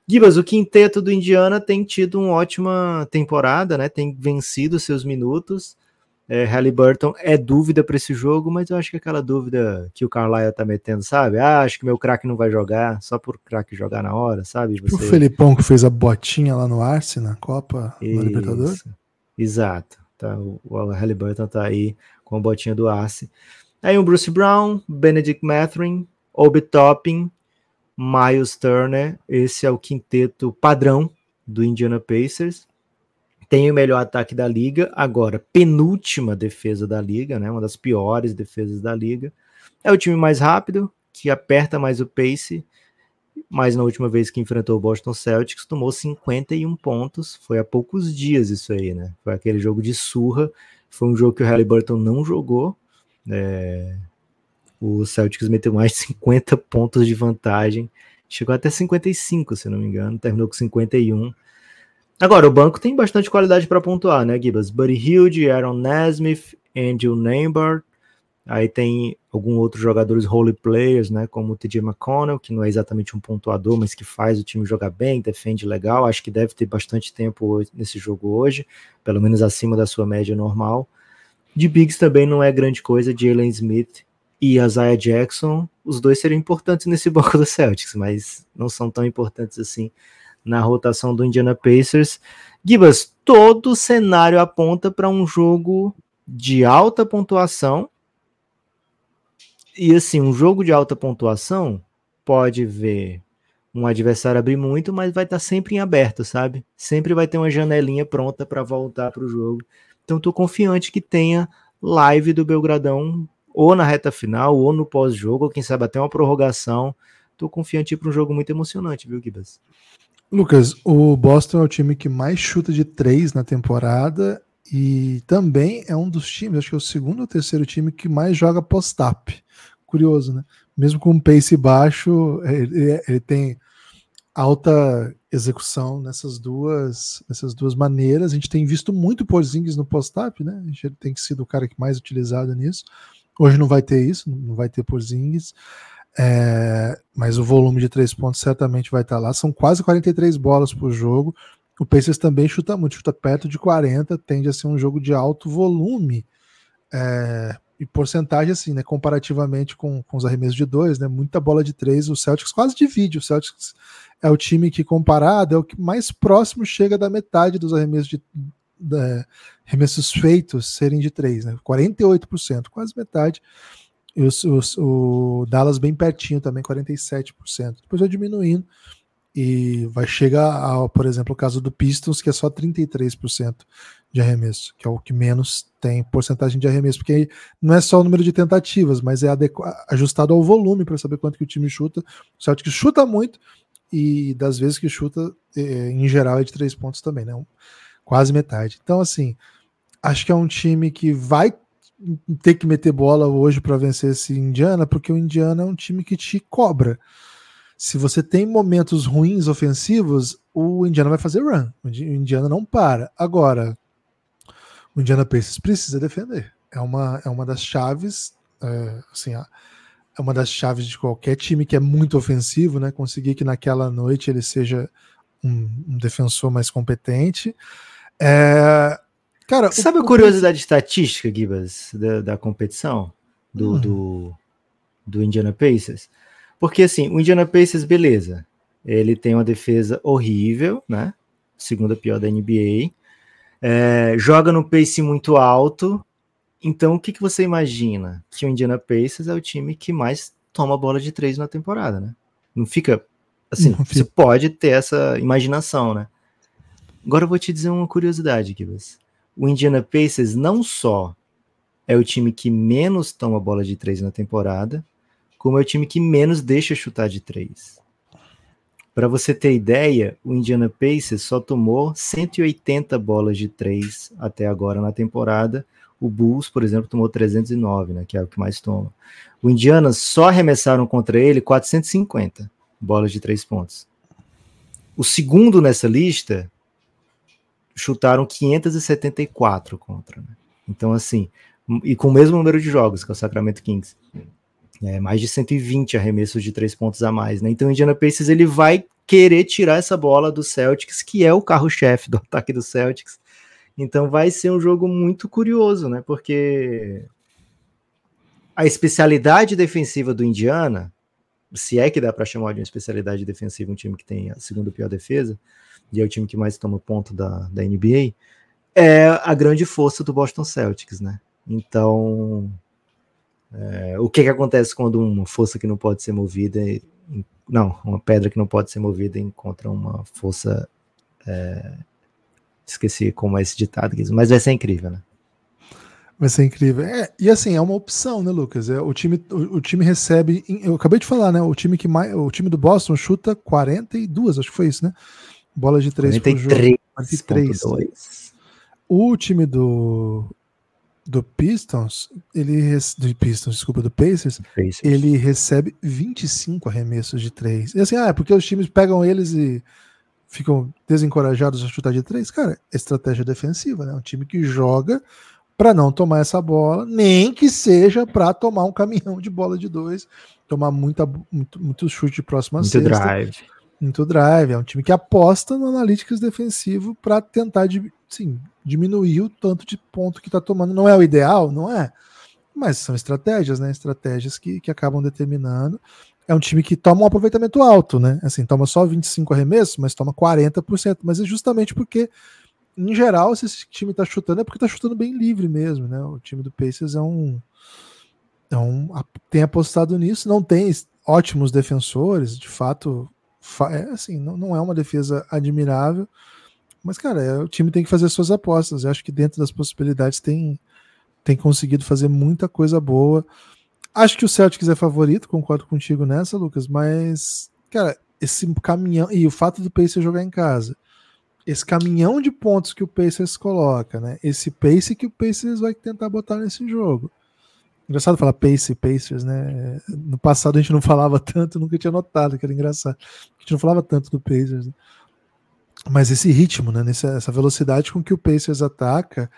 Gibas, o quinteto do Indiana tem tido uma ótima temporada, né? Tem vencido seus minutos. É, Halliburton é dúvida para esse jogo, mas eu acho que aquela dúvida que o Carlisle tá metendo, sabe? Ah, acho que meu craque não vai jogar, só por craque jogar na hora, sabe? Tipo Você... O Felipão que fez a botinha lá no Arce, na Copa, no Libertador. Exato. Tá, o, o Halliburton tá aí com a botinha do Arce. Aí o Bruce Brown, Benedict Mathurin, Obi Toppin, Miles Turner. Esse é o quinteto padrão do Indiana Pacers tem o melhor ataque da liga, agora penúltima defesa da liga, né? Uma das piores defesas da liga. É o time mais rápido, que aperta mais o pace, mas na última vez que enfrentou o Boston Celtics tomou 51 pontos. Foi há poucos dias isso aí, né? Foi aquele jogo de surra. Foi um jogo que o Halliburton não jogou. É... O Celtics meteu mais de 50 pontos de vantagem. Chegou até 55, se não me engano. Terminou com 51. Agora, o banco tem bastante qualidade para pontuar, né, Gibas? Buddy Hilde, Aaron Nesmith, Andrew Nembard. Aí tem alguns outros jogadores role players, né, como o TJ McConnell, que não é exatamente um pontuador, mas que faz o time jogar bem, defende legal. Acho que deve ter bastante tempo nesse jogo hoje, pelo menos acima da sua média normal. De Bigs também não é grande coisa, Jalen Smith e Isaiah Jackson, os dois seriam importantes nesse banco do Celtics, mas não são tão importantes assim na rotação do Indiana Pacers. Gibas, todo cenário aponta para um jogo de alta pontuação. E assim, um jogo de alta pontuação pode ver um adversário abrir muito, mas vai estar tá sempre em aberto, sabe? Sempre vai ter uma janelinha pronta para voltar para o jogo. Então, estou confiante que tenha live do Belgradão ou na reta final, ou no pós-jogo, ou quem sabe até uma prorrogação. Estou confiante para um jogo muito emocionante, viu, Gibas? Lucas, o Boston é o time que mais chuta de três na temporada e também é um dos times, acho que é o segundo ou terceiro time que mais joga post-up. Curioso, né? Mesmo com um pace baixo, ele, ele tem alta execução nessas duas, nessas duas maneiras. A gente tem visto muito Porzingis no post-up, né? A gente tem sido o cara que mais utilizado nisso. Hoje não vai ter isso, não vai ter Porzingis. É, mas o volume de três pontos certamente vai estar lá. São quase 43 bolas por jogo. O Pacers também chuta muito, chuta perto de 40, tende a ser um jogo de alto volume. É, e porcentagem, assim, né? Comparativamente com, com os arremessos de dois, né? Muita bola de três, o Celtics quase divide. O Celtics é o time que, comparado, é o que mais próximo chega da metade dos arremessos de, de arremessos feitos serem de três, né? 48%, quase metade. E o Dallas bem pertinho também, 47%. Depois vai diminuindo e vai chegar ao, por exemplo, o caso do Pistons, que é só 33% de arremesso, que é o que menos tem porcentagem de arremesso, porque não é só o número de tentativas, mas é ajustado ao volume para saber quanto que o time chuta. O Celtic chuta muito e das vezes que chuta, é, em geral, é de três pontos também, né? Quase metade. Então, assim, acho que é um time que vai ter que meter bola hoje para vencer esse Indiana, porque o Indiana é um time que te cobra. Se você tem momentos ruins ofensivos, o Indiana vai fazer run. O Indiana não para. Agora, o Indiana Pacers precisa defender. É uma, é uma das chaves, é, assim, é uma das chaves de qualquer time que é muito ofensivo, né? Conseguir que naquela noite ele seja um, um defensor mais competente. É, cara, sabe o, a curiosidade o... estatística, Gibas, da, da competição do, hum. do, do Indiana Pacers? Porque assim, o Indiana Pacers, beleza, ele tem uma defesa horrível, né? Segunda pior da NBA. É, joga no pace muito alto. Então, o que, que você imagina? Que o Indiana Pacers é o time que mais toma bola de três na temporada, né? Não fica assim. Não você pode ter essa imaginação, né? Agora eu vou te dizer uma curiosidade, Kibas. O Indiana Pacers não só é o time que menos toma bola de três na temporada, como é o time que menos deixa chutar de três. Para você ter ideia, o Indiana Pacers só tomou 180 bolas de três até agora na temporada. O Bulls, por exemplo, tomou 309, né, que é o que mais toma. O Indiana só arremessaram contra ele 450 bolas de três pontos. O segundo nessa lista chutaram 574 contra. Né? Então, assim, e com o mesmo número de jogos que é o Sacramento Kings. É, mais de 120 arremessos de três pontos a mais, né? Então o Indiana Pacers ele vai querer tirar essa bola do Celtics, que é o carro-chefe do ataque do Celtics. Então vai ser um jogo muito curioso, né? Porque a especialidade defensiva do Indiana, se é que dá para chamar de uma especialidade defensiva um time que tem a segunda pior defesa, e é o time que mais toma ponto da, da NBA, é a grande força do Boston Celtics, né? Então, é, o que, que acontece quando uma força que não pode ser movida, não, uma pedra que não pode ser movida encontra uma força. É, esqueci como é esse ditado, mas vai ser incrível, né? Vai ser incrível. É, e assim, é uma opção, né, Lucas? É, o, time, o, o, time recebe. Eu acabei de falar, né? O time que mais. O time do Boston chuta 42, acho que foi isso, né? Bola de 3 43, por jogo. 43. O time do, do Pistons, ele do Pistons, desculpa, do Pacers, Pacers, ele recebe 25 arremessos de três. E assim, ah, é porque os times pegam eles e ficam desencorajados a chutar de três. Cara, estratégia defensiva, né? Um time que joga para não tomar essa bola, nem que seja para tomar um caminhão de bola de dois, tomar muita, muito, muito chute de próxima muito sexta. drive. Muito drive. É um time que aposta no analytics defensivo para tentar sim, diminuir o tanto de ponto que está tomando. Não é o ideal, não é? Mas são estratégias, né? Estratégias que, que acabam determinando. É um time que toma um aproveitamento alto, né? Assim, toma só 25 arremessos, mas toma 40%. Mas é justamente porque, em geral, se esse time está chutando, é porque está chutando bem livre mesmo, né? O time do Pacers é um, é um. tem apostado nisso, não tem ótimos defensores, de fato. É, assim, não, não é uma defesa admirável mas, cara, é, o time tem que fazer suas apostas. Eu acho que dentro das possibilidades tem, tem conseguido fazer muita coisa boa. Acho que o Celtics é favorito, concordo contigo nessa, Lucas, mas, cara, esse caminhão. E o fato do Pacers jogar em casa. Esse caminhão de pontos que o Pacers coloca, né? Esse pace que o Pacers vai tentar botar nesse jogo. Engraçado falar pace Pacers, né? No passado a gente não falava tanto, nunca tinha notado que era engraçado. A gente não falava tanto do Pacers. Né? Mas esse ritmo, né, nessa, essa velocidade com que o Pacers ataca,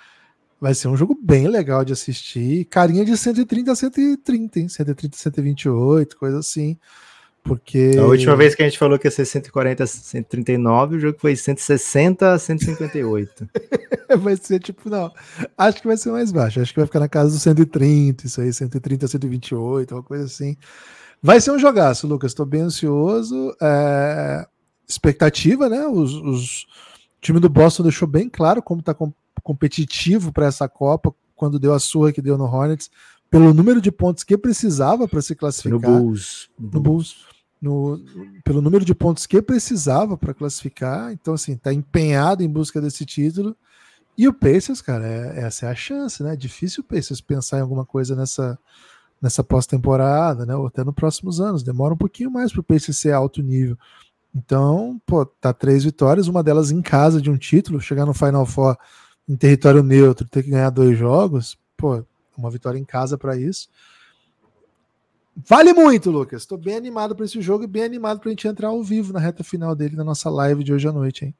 vai ser um jogo bem legal de assistir. Carinha de 130 a 130, hein? 130 a 128, coisa assim. Porque. A última vez que a gente falou que ia ser 140 a 139, o jogo foi 160 a 158. vai ser tipo, não. Acho que vai ser mais baixo. Acho que vai ficar na casa dos 130, isso aí, 130 a 128, uma coisa assim. Vai ser um jogaço, Lucas. Estou bem ansioso. É expectativa, né? Os, os, o time do Boston deixou bem claro como está com, competitivo para essa Copa quando deu a surra que deu no Hornets, pelo número de pontos que precisava para se classificar. No Bulls. No Bulls. No, pelo número de pontos que precisava para classificar. Então, assim, está empenhado em busca desse título. E o Pacers, cara, é, essa é a chance, né? É difícil o Pacers pensar em alguma coisa nessa, nessa pós-temporada, né? Ou até nos próximos anos. Demora um pouquinho mais para o Pacers ser alto nível. Então, pô, tá três vitórias, uma delas em casa de um título, chegar no Final Four em território neutro, ter que ganhar dois jogos, pô, uma vitória em casa para isso. Vale muito, Lucas. Estou bem animado para esse jogo e bem animado para a gente entrar ao vivo na reta final dele na nossa live de hoje à noite, hein?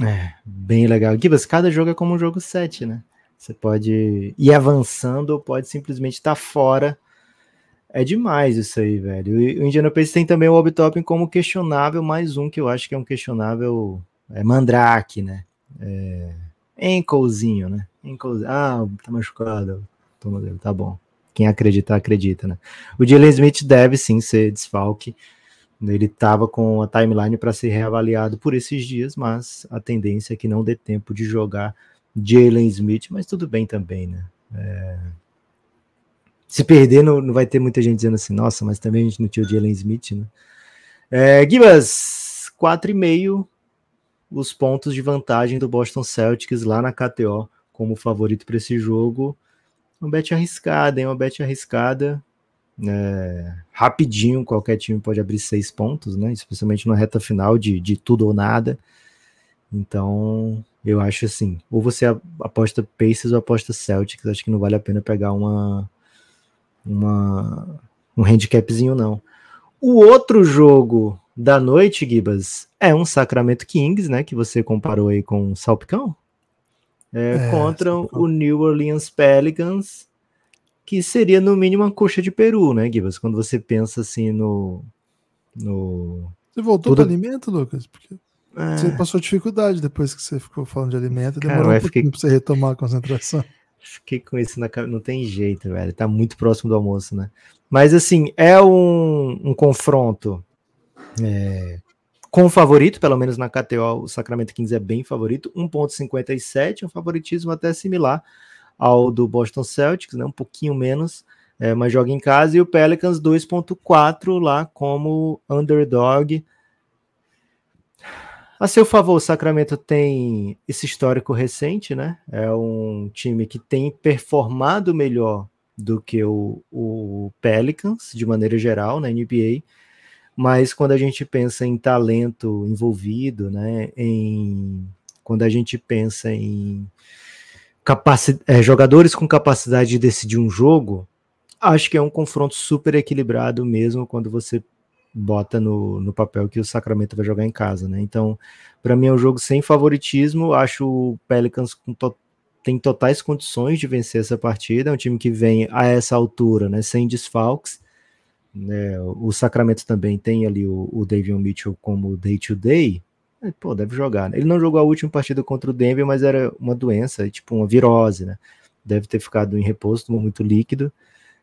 É, bem legal. Gibas, cada jogo é como um jogo 7, né? Você pode ir avançando ou pode simplesmente estar tá fora É demais isso aí, velho. O Indiana Pacers tem também o Toppin como questionável, mais um que eu acho que é um questionável é Mandrake, né? É, Encozinho, né? Encozinho. Ah, tá machucado. Tá bom. Quem acredita, acredita, né? O Jalen Smith deve sim ser desfalque. Ele estava com a timeline para ser reavaliado por esses dias, mas a tendência é que não dê tempo de jogar Jalen Smith, mas tudo bem também, né? É, se perder, não, não, vai ter muita gente dizendo assim, nossa, mas também a gente não tinha o Jalen Smith, né? É, Gibas, 4,5 os pontos de vantagem do Boston Celtics lá na KTO como favorito para esse jogo. Uma bet arriscada, hein? Uma bet arriscada. É, rapidinho, qualquer time pode abrir seis pontos, né? Especialmente na reta final de, de tudo ou nada. Então, eu acho assim, ou você aposta Pacers ou aposta Celtics, acho que não vale a pena pegar uma uma, um handicapzinho, não. O outro jogo da noite, Gibas, é um Sacramento Kings, né? Que você comparou aí com o Salpicão. É, é, contra o New Orleans Pelicans, que seria no mínimo uma coxa de peru, né, Gibas? Quando você pensa assim no. no... Você voltou Tudo... para alimento, Lucas? Porque é... você passou dificuldade depois que você ficou falando de alimento, demorou Cara, um pouquinho fiquei... para você retomar a concentração. Fiquei com isso na cabeça. Não tem jeito, velho. Tá muito próximo do almoço, né? Mas, assim, é um, um confronto é, com favorito, pelo menos na KTO, o Sacramento Kings é bem favorito. 1,57, um favoritismo até similar ao do Boston Celtics, né? Um pouquinho menos, é, mas joga em casa. E o Pelicans 2,4 lá como underdog a seu favor, o Sacramento tem esse histórico recente, né? É um time que tem performado melhor do que o, o Pelicans, de maneira geral, na NBA. Mas quando a gente pensa em talento envolvido, né? Em, quando a gente pensa em capaci é, jogadores com capacidade de decidir um jogo, acho que é um confronto super equilibrado mesmo quando você bota no, no papel que o Sacramento vai jogar em casa, né? Então, para mim é um jogo sem favoritismo. Acho o Pelicans to tem totais condições de vencer essa partida. É um time que vem a essa altura, né? Sem desfalques. Né? O Sacramento também tem ali o, o Davion Mitchell como day to day. É, pô, deve jogar. Né? Ele não jogou a última partida contra o Denver, mas era uma doença, tipo uma virose, né? Deve ter ficado em repouso, muito líquido.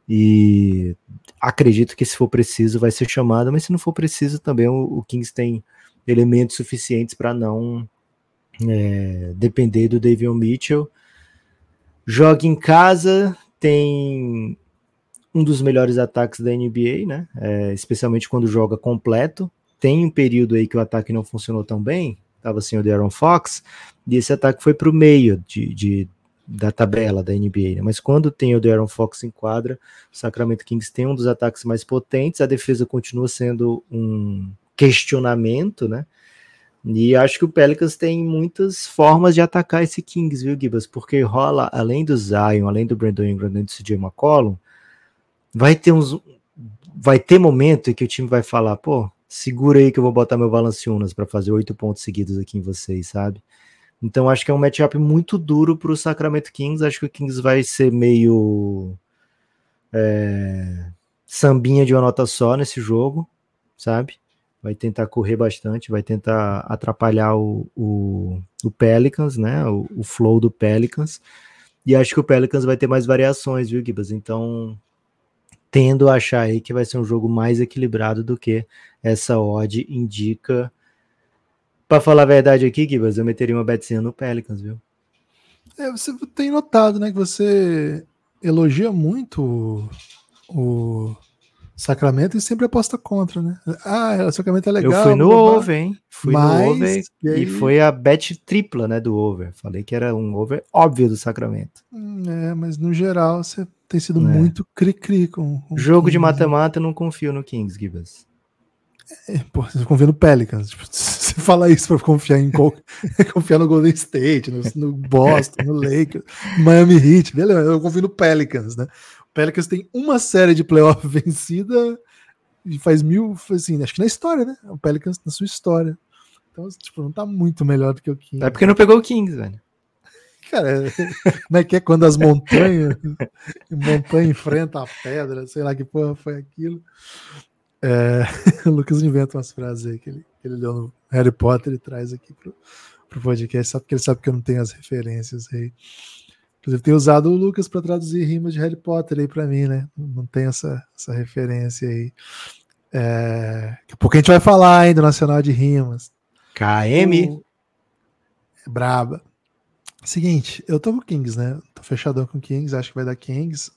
E acredito que se for preciso vai ser chamado, mas se não for preciso também o, o Kings tem elementos suficientes para não é, depender do Davion Mitchell. Joga em casa, tem um dos melhores ataques da NBA, né? É, especialmente quando joga completo. Tem um período aí que o ataque não funcionou tão bem, estava sem o De'Aaron Fox, e esse ataque foi para o meio de, de, da tabela da NBA, né? mas quando tem o De'Aaron Fox em quadra, o Sacramento Kings tem um dos ataques mais potentes, a defesa continua sendo um questionamento, né? E acho que o Pelicans tem muitas formas de atacar esse Kings, viu, Gibas? Porque rola, além do Zion, além do Brandon Ingram, além do CJ McCollum, vai ter uns vai ter momento em que o time vai falar, pô, segura aí que eu vou botar meu Valanciunas para fazer oito pontos seguidos aqui em vocês, sabe? Então acho que é um matchup muito duro para Sacramento Kings. Acho que o Kings vai ser meio é, sambinha de uma nota só nesse jogo, sabe? Vai tentar correr bastante, vai tentar atrapalhar o, o, o Pelicans, né? O, o, flow do Pelicans. E acho que o Pelicans vai ter mais variações, viu, Gibas? Então tendo a achar aí que vai ser um jogo mais equilibrado do que essa odd indica Pra falar a verdade aqui, Gibas, eu meteria uma betzinha no Pelicans, viu? É, você tem notado, né, que você elogia muito o, o Sacramento e sempre aposta contra, né? Ah, o Sacramento é legal. Eu fui no over, hein? Fui mas, no over e, aí... e, foi a bet tripla, né, do over. Falei que era um over óbvio do Sacramento. Hum, é, mas no geral você tem sido é. muito cri-cri com, com Jogo de mata-mata, não confio no Kings, Gibas. É, pô, você confia no Pelicans. Tipo, você fala isso para confiar em confiar no Golden State, no, no Boston, no Lakers, Miami Heat, beleza? Eu confio no Pelicans, né? O Pelicans tem uma série de playoff vencida e faz mil, assim, acho que na história, né? O Pelicans na sua história. Então, tipo, não tá muito melhor do que o Kings. É porque não pegou o Kings, velho. cara, como é que é quando as montanhas, montanha enfrenta a pedra, sei lá que porra foi aquilo. É, o Lucas inventa umas frases aí que ele, que ele deu no Harry Potter e traz aqui pro, pro podcast, só porque ele sabe que eu não tenho as referências aí. Inclusive, tenho usado o Lucas para traduzir rimas de Harry Potter aí para mim, né? Não tem essa, essa referência aí. É, daqui a pouco a gente vai falar ainda do Nacional de Rimas. KM? O... É braba. Seguinte, eu tô com Kings, né? Tô fechadão com Kings, acho que vai dar Kings.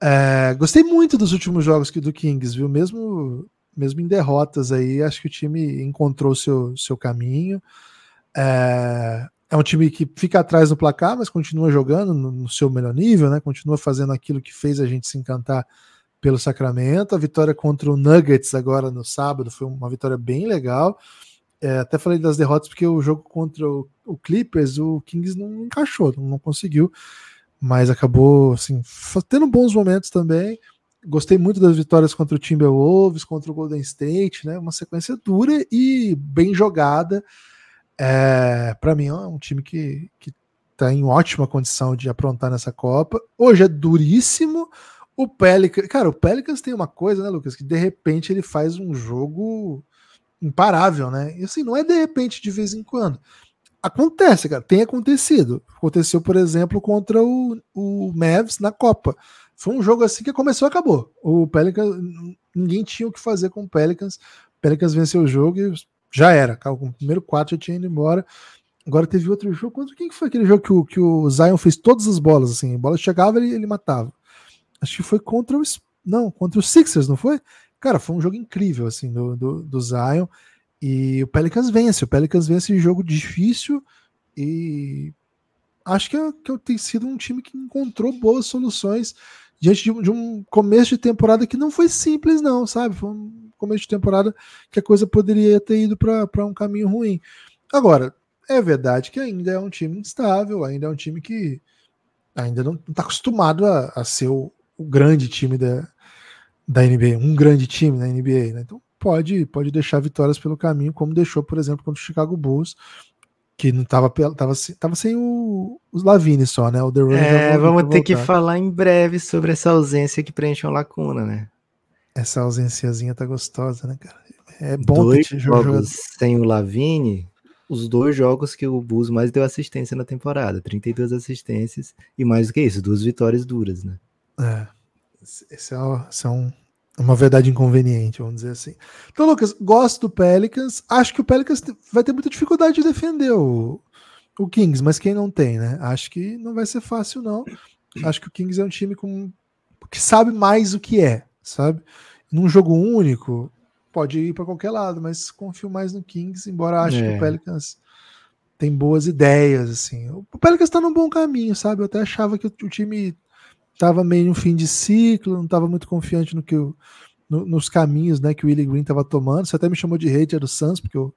É, gostei muito dos últimos jogos do Kings, viu? Mesmo, mesmo em derrotas aí, acho que o time encontrou seu, seu caminho. É, é um time que fica atrás no placar, mas continua jogando no, no, seu melhor nível, né? Continua fazendo aquilo que fez a gente se encantar pelo Sacramento. A vitória contra o Nuggets agora no sábado foi uma vitória bem legal. É, até falei das derrotas porque o jogo contra o, o Clippers, o Kings não encaixou, não conseguiu mas acabou assim, tendo bons momentos também. Gostei muito das vitórias contra o Timberwolves, contra o Golden State, né? Uma sequência dura e bem jogada. É, para mim é um time que, que tá em ótima condição de aprontar nessa Copa. Hoje é duríssimo. O Pelicans, cara, o Pelicans tem uma coisa, né, Lucas, que de repente ele faz um jogo imparável, né? E assim, não é de repente de vez em quando. Acontece, cara, tem acontecido. Aconteceu, por exemplo, contra o, o Mavs na Copa. Foi um jogo assim que começou e acabou. O Pelicans, ninguém tinha o que fazer com o Pelicans. O Pelicans venceu o jogo e já era. Com o primeiro quatro já tinha ido embora. Agora teve outro jogo. Contra quem que foi aquele jogo que o, que o Zion fez todas as bolas? Assim, a bola chegava e ele, ele matava. Acho que foi contra o. Não, contra o Sixers, não foi? Cara, foi um jogo incrível, assim, do, do, do Zion. E o Pelicans vence. O Pelicans vence jogo difícil e acho que, é, que tem sido um time que encontrou boas soluções diante de um, de um, começo de temporada que não foi simples, não, sabe? Foi um começo de temporada que a coisa poderia ter ido para um caminho ruim. Agora, é verdade que ainda é um time instável, ainda é um time que ainda não está acostumado a, a ser o, o, grande time da, da NBA, um grande time da NBA, né? Então pode, pode deixar vitórias pelo caminho, como deixou, por exemplo, contra o Chicago Bulls, que não tava, tava, tava sem o, os Lavine só, né? O The É, vamos ter que falar em breve sobre essa ausência que preenche uma lacuna, né? Essa ausênciazinha tá gostosa, né, cara? É bom dois ter jogos sem o Lavine, os dois jogos que o Bulls mais deu assistência na temporada, 32 assistências e mais do que isso, duas vitórias duras, né? É. Esse é, esse é um, uma verdade inconveniente, vamos dizer assim. Então, Lucas, gosto do Pelicans. Acho que o Pelicans vai ter muita dificuldade de defender o, o Kings, mas quem não tem, né? Acho que não vai ser fácil, não. Acho que o Kings é um time com, que sabe mais o que é, sabe? Num jogo único, pode ir para qualquer lado, mas confio mais no Kings, embora acho é. que o é. Pelicans tem boas ideias, assim. O Pelicans está num bom caminho, sabe? Eu até achava que o, o time estava meio no fim de ciclo, não estava muito confiante no que o, no, nos caminhos né, que o Willie Green estava tomando. Você até me chamou de hater do Suns, porque eu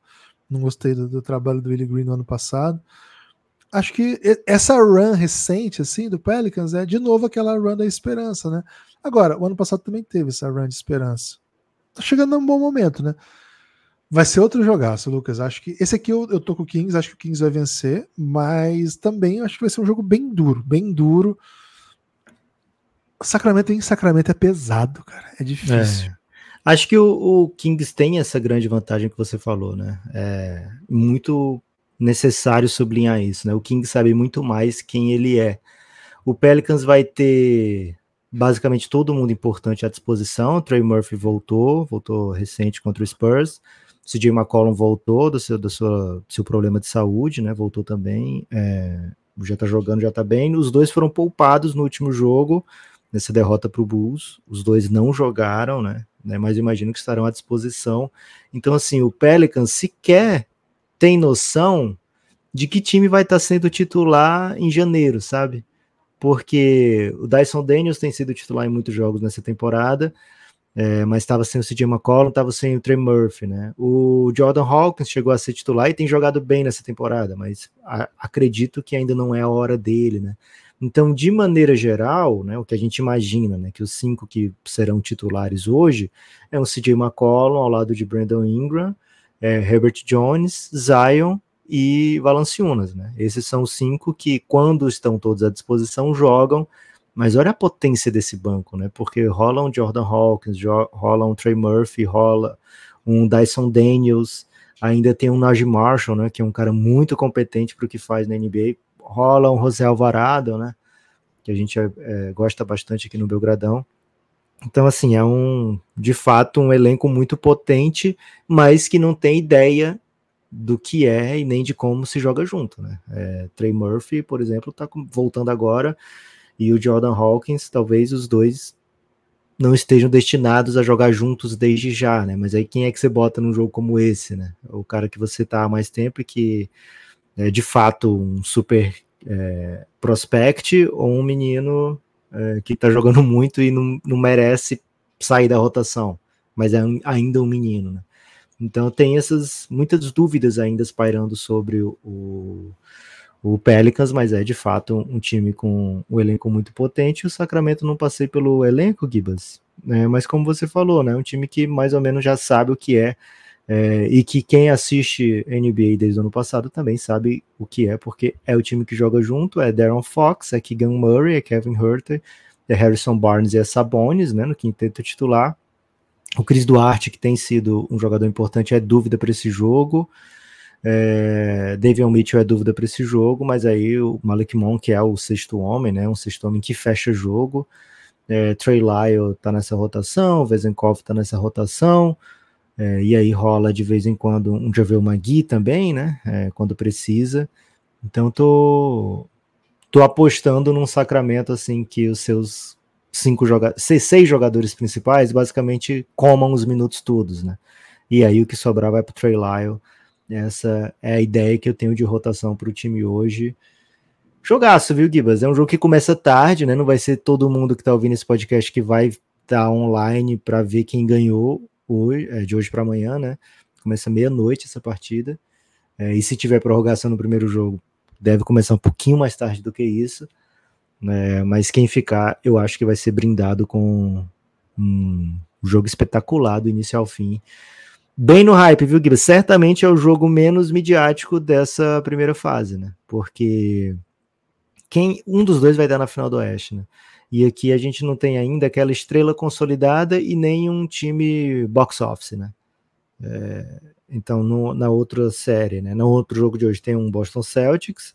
não gostei do, do, trabalho do Willie Green no ano passado. Acho que essa run recente assim do Pelicans é de novo aquela run da esperança, né? Agora, o ano passado também teve essa run de esperança. Tá chegando num bom momento, né? Vai ser outro jogaço, Lucas. Acho que esse aqui eu, eu tô com o Kings, acho que o Kings vai vencer, mas também acho que vai ser um jogo bem duro, bem duro. Sacramento em Sacramento é pesado, cara. É difícil. É. Acho que o, o, Kings tem essa grande vantagem que você falou, né? É muito necessário sublinhar isso, né? O Kings sabe muito mais quem ele é. O Pelicans vai ter basicamente todo mundo importante à disposição. O Trey Murphy voltou, voltou recente contra o Spurs. CJ McCollum voltou do seu, do seu, do seu problema de saúde, né? Voltou também. É, já tá jogando, já tá bem. Os dois foram poupados no último jogo nessa derrota para o Bulls. Os dois não jogaram, né? né? Mas imagino que estarão à disposição. Então, assim, o Pelicans sequer tem noção de que time vai estar sendo titular em janeiro, sabe? Porque o Dyson Daniels tem sido titular em muitos jogos nessa temporada, é, mas estava sem o CJ McCollum, estava sem o Trey Murphy, né? O Jordan Hawkins chegou a ser titular e tem jogado bem nessa temporada, mas a, acredito que ainda não é a hora dele, né? Então, de maneira geral, né, o que a gente imagina, né, que os cinco que serão titulares hoje é um CJ McCollum ao lado de Brandon Ingram, é, Herbert Jones, Zion e Valanciunas, né? Esses são os cinco que, quando estão todos à disposição, jogam. Mas olha a potência desse banco, né? Porque rola um Jordan Hawkins, rola um Trey Murphy, rola um Dyson Daniels, ainda tem um Najee Marshall, né? Que é um cara muito competente para o que faz na NBA. Rola um José Alvarado, né? Que a gente é, gosta bastante aqui no Belgradão. Então, assim, é um, de fato, um elenco muito potente, mas que não tem ideia do que é e nem de como se joga junto, né? É, Trey Murphy, por exemplo, tá voltando agora, e o Jordan Hawkins, talvez os dois não estejam destinados a jogar juntos desde já, né? Mas aí quem é que você bota num jogo como esse, né? O cara que você tá há mais tempo e que é de fato um super é, prospect ou um menino é, que tá jogando muito e não, não merece sair da rotação, mas é ainda um menino, né? Então tem essas muitas dúvidas ainda pairando sobre o, o, Pelicans, mas é de fato um, time com um elenco muito potente. O Sacramento não passei pelo elenco, Gibas, né? Mas como você falou, né? Um time que mais ou menos já sabe o que é, é e que quem assiste NBA desde o ano passado também sabe o que é, porque é o time que joga junto, é Darren Fox, é Keegan Murray, é Kevin Herter, é Harrison Barnes e é Sabonis, né? No quinteto titular o Cris Duarte, que tem sido um jogador importante, é dúvida para esse jogo. É, David Mitchell é dúvida para esse jogo, mas aí o Malik Monk é o sexto homem, né? Um sexto homem que fecha jogo. É, Trey Lyle tá nessa rotação, Vezenkov tá nessa rotação. É, e aí rola de vez em quando um Javel Magui também, né? É, quando precisa. Então tô, tô apostando num sacramento assim que os seus cinco jogadores, seis jogadores principais, basicamente comam os minutos todos, né? E aí o que sobrar vai para o Trey Lyle. Essa é a ideia que eu tenho de rotação para o time hoje. Jogaço, viu, Gibas? É um jogo que começa tarde, né? Não vai ser todo mundo que está ouvindo esse podcast que vai estar tá online para ver quem ganhou hoje, é, de hoje para amanhã, né? Começa meia-noite essa partida. É, e se tiver prorrogação no primeiro jogo, deve começar um pouquinho mais tarde do que isso. Né? Mas quem ficar, eu acho que vai ser brindado com um jogo espetacular do início ao fim. Bem no hype, viu, Guilherme? Certamente é o jogo menos midiático dessa primeira fase, né? Porque quem um dos dois vai dar na final do Oeste, né? E aqui a gente não tem ainda aquela estrela consolidada e nem um time box office, né? É, então, no, na outra série, né? No outro jogo de hoje tem um Boston Celtics,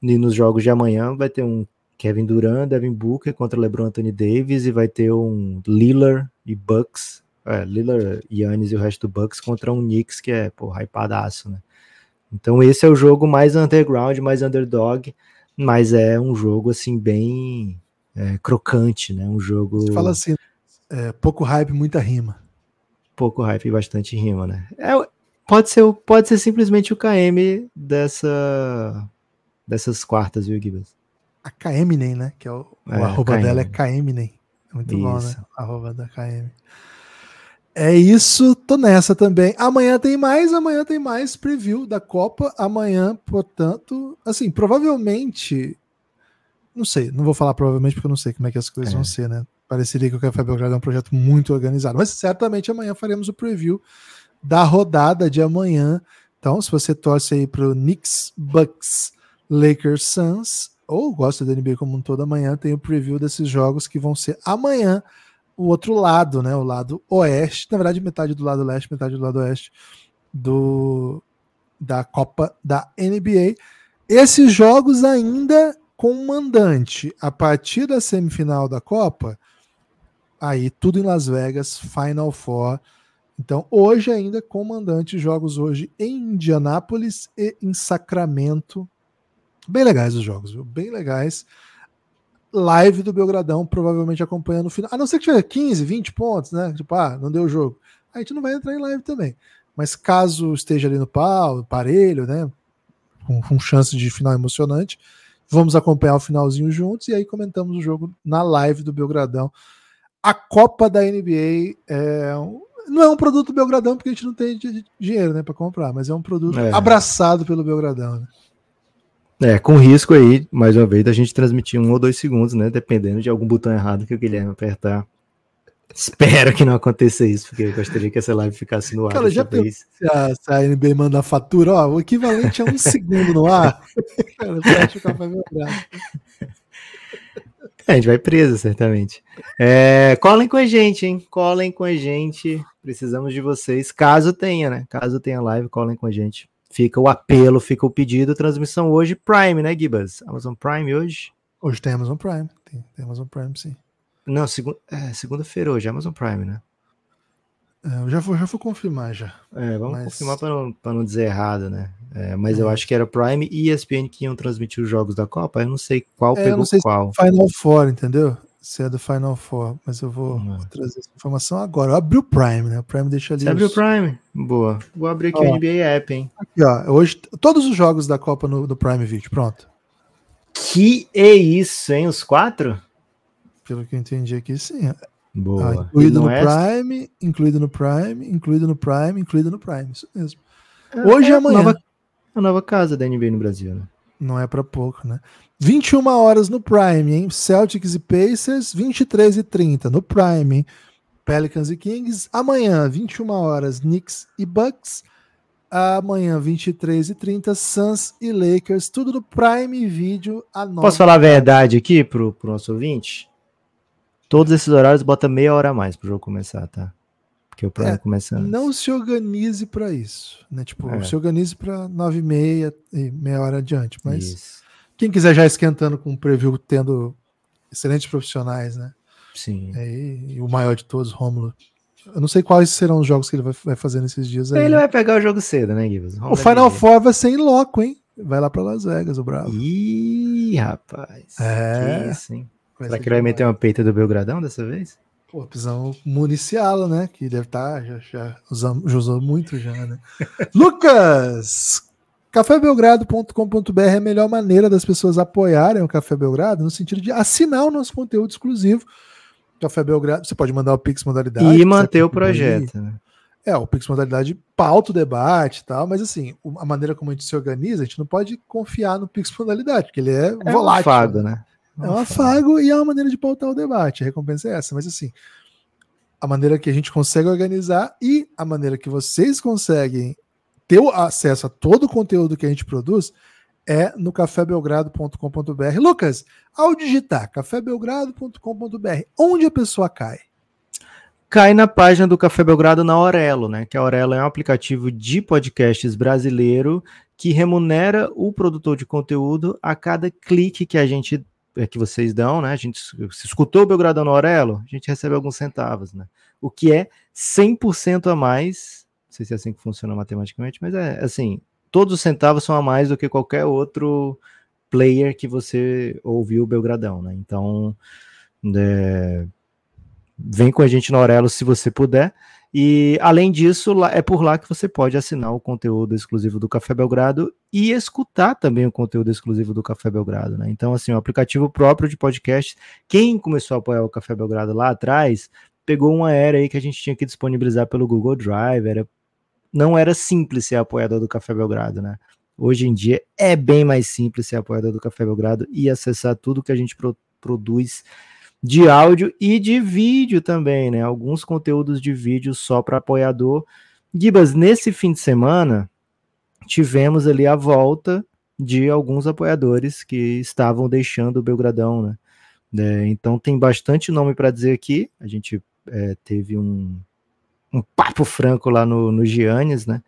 e nos jogos de amanhã vai ter um Kevin Durant, Devin Booker contra LeBron Anthony Davis e vai ter um Lillard e Bucks, é, Lillard, Yannis e o resto do Bucks contra um Knicks que é, pô, hypadaço, né? Então esse é o jogo mais underground, mais underdog, mas é um jogo assim bem é, crocante, né? Um jogo. Você fala assim, é, pouco hype, muita rima. Pouco hype e bastante rima, né? É, pode ser, pode ser simplesmente o KM dessa dessas quartas, viu, Gibbs? a KMNEM, né? Que é o, é, o arroba KM. dela é KMNEM. É muito isso. bom, né? Arroba da KM. É isso, tô nessa também. Amanhã tem mais, amanhã tem mais preview da Copa. Amanhã, portanto, assim, provavelmente. Não sei, não vou falar provavelmente porque eu não sei como é que as coisas é. vão ser, né? Pareceria que o Café Belgrado é um projeto muito organizado, mas certamente amanhã faremos o preview da rodada de amanhã. Então, se você torce aí pro Knicks, Bucks, Lakers, Suns, ou gosta da NBA como um todo, amanhã tem o preview desses jogos que vão ser amanhã o outro lado, né? O lado oeste, na verdade, metade do lado leste, metade do lado oeste do da Copa da NBA. Esses jogos ainda com mandante. A partir da semifinal da Copa, aí tudo em Las Vegas, Final Four. Então, hoje ainda com mandante, jogos hoje em Indianápolis e em Sacramento, Bem legais os jogos, viu? Bem legais. Live do Belgradão, provavelmente acompanhando o final. A não ser que tiver 15, 20 pontos, né? Tipo, ah, não deu o jogo. A gente não vai entrar em live também. Mas caso esteja ali no pau, parelho, né? Com, com chance de final emocionante, vamos acompanhar o finalzinho juntos e aí comentamos o jogo na live do Belgradão. A Copa da NBA é um, não é um produto Belgradão porque a gente não tem dinheiro né, para comprar, mas é um produto é. abraçado pelo Belgradão. Né? É, com risco aí, mais uma vez, da gente transmitir um ou dois segundos, né? Dependendo de algum botão errado que o Guilherme apertar Espero que não aconteça isso, porque eu gostaria que essa live ficasse no ar. Cara, já. Se a, se a NBA manda fatura, ó, o equivalente a um segundo no ar. Cara, é, a gente vai preso, certamente. É, colhem com a gente, hein? Colhem com a gente. Precisamos de vocês. Caso tenha, né? Caso tenha live, colhem com a gente. Fica o apelo, fica o pedido. Transmissão hoje, Prime, né, Gibas? Amazon Prime hoje? Hoje tem Amazon Prime. Tem, tem Amazon Prime, sim. Não, segu é, segunda-feira hoje, Amazon Prime, né? É, eu já vou, já vou confirmar já. É, vamos mas... confirmar para não, não dizer errado, né? É, mas eu acho que era Prime e ESPN que iam transmitir os jogos da Copa. Eu não sei qual é, pegou não sei qual. Se é Final Four, entendeu? Se é do Final Four, mas eu vou, vou trazer essa informação agora. Eu abri o Prime, né? O Prime deixa ali. Você os... abriu o Prime? Boa. Vou abrir aqui ó, o NBA App, hein? Aqui, ó. Hoje, todos os jogos da Copa no, no Prime Video, pronto. Que é isso, hein? Os quatro? Pelo que eu entendi aqui, sim. Boa. Ah, incluído no é... Prime, incluído no Prime, incluído no Prime, incluído no Prime. Isso mesmo. É, Hoje é, e amanhã. Nova, a nova casa da NBA no Brasil, né? Não é para pouco, né? 21 horas no Prime, hein? Celtics e Pacers, 23 e 30 no Prime, hein? Pelicans e Kings. Amanhã, 21 horas, Knicks e Bucks. Amanhã, 23 e 30 Suns e Lakers. Tudo no Prime Video. A Posso falar a verdade aqui pro, pro nosso ouvinte? Todos esses horários bota meia hora a mais pro jogo começar, tá? Porque o programa é, começa antes. Não se organize para isso, né? Tipo, é. se organize para nove e meia e meia hora adiante, mas isso. quem quiser já esquentando com o preview tendo excelentes profissionais, né? Sim. É, e, e o maior de todos, Rômulo. Eu não sei quais serão os jogos que ele vai, fazer nesses dias aí. Ele vai pegar o jogo cedo, né, Gibbs? O Final Four vai ser em loco, hein? Vai lá para Las Vegas, o Bravo. Ih, rapaz. É. Que isso, hein? Será que ele vai meter uma peita do Belgradão dessa vez? Pô, precisamos municiá-lo, né? Que deve estar, tá, já, já, usamos, já usou muito já, né? Lucas! cafébelgrado.com.br é a melhor maneira das pessoas apoiarem o Café Belgrado, no sentido de assinar o nosso conteúdo exclusivo. Café Belgrado, você pode mandar o Pix modalidade. E manter o projeto, né? É, o Pix modalidade pauta o debate e tal, mas assim, a maneira como a gente se organiza, a gente não pode confiar no Pix modalidade, porque ele é, é volátil. Um fago, né? É um afago e é uma maneira de pautar o debate. A recompensa é essa. Mas assim, a maneira que a gente consegue organizar e a maneira que vocês conseguem ter acesso a todo o conteúdo que a gente produz é no cafébelgrado.com.br. Lucas, ao digitar cafébelgrado.com.br, onde a pessoa cai? Cai na página do Café Belgrado na Aurelo, né? Que a Aurelo é um aplicativo de podcasts brasileiro que remunera o produtor de conteúdo a cada clique que a gente que vocês dão, né? A gente se escutou o Belgradão no Aurelo, a gente recebe alguns centavos, né? O que é 100% a mais, não sei se é assim que funciona matematicamente, mas é assim, todos os centavos são a mais do que qualquer outro player que você ouviu o Belgradão, né? Então, é, vem com a gente no Aurelo se você puder. E além disso, é por lá que você pode assinar o conteúdo exclusivo do Café Belgrado e escutar também o conteúdo exclusivo do Café Belgrado, né? Então, assim, o aplicativo próprio de podcast, quem começou a apoiar o Café Belgrado lá atrás, pegou uma era aí que a gente tinha que disponibilizar pelo Google Drive, era não era simples ser apoiador do Café Belgrado, né? Hoje em dia é bem mais simples ser apoiador do Café Belgrado e acessar tudo que a gente pro produz de áudio e de vídeo também, né? Alguns conteúdos de vídeo só para apoiador. Gibas, nesse fim de semana, tivemos ali a volta de alguns apoiadores que estavam deixando o Belgradão, né? É, então tem bastante nome para dizer aqui. A gente é, teve um, um papo franco lá no, no Giannis, né?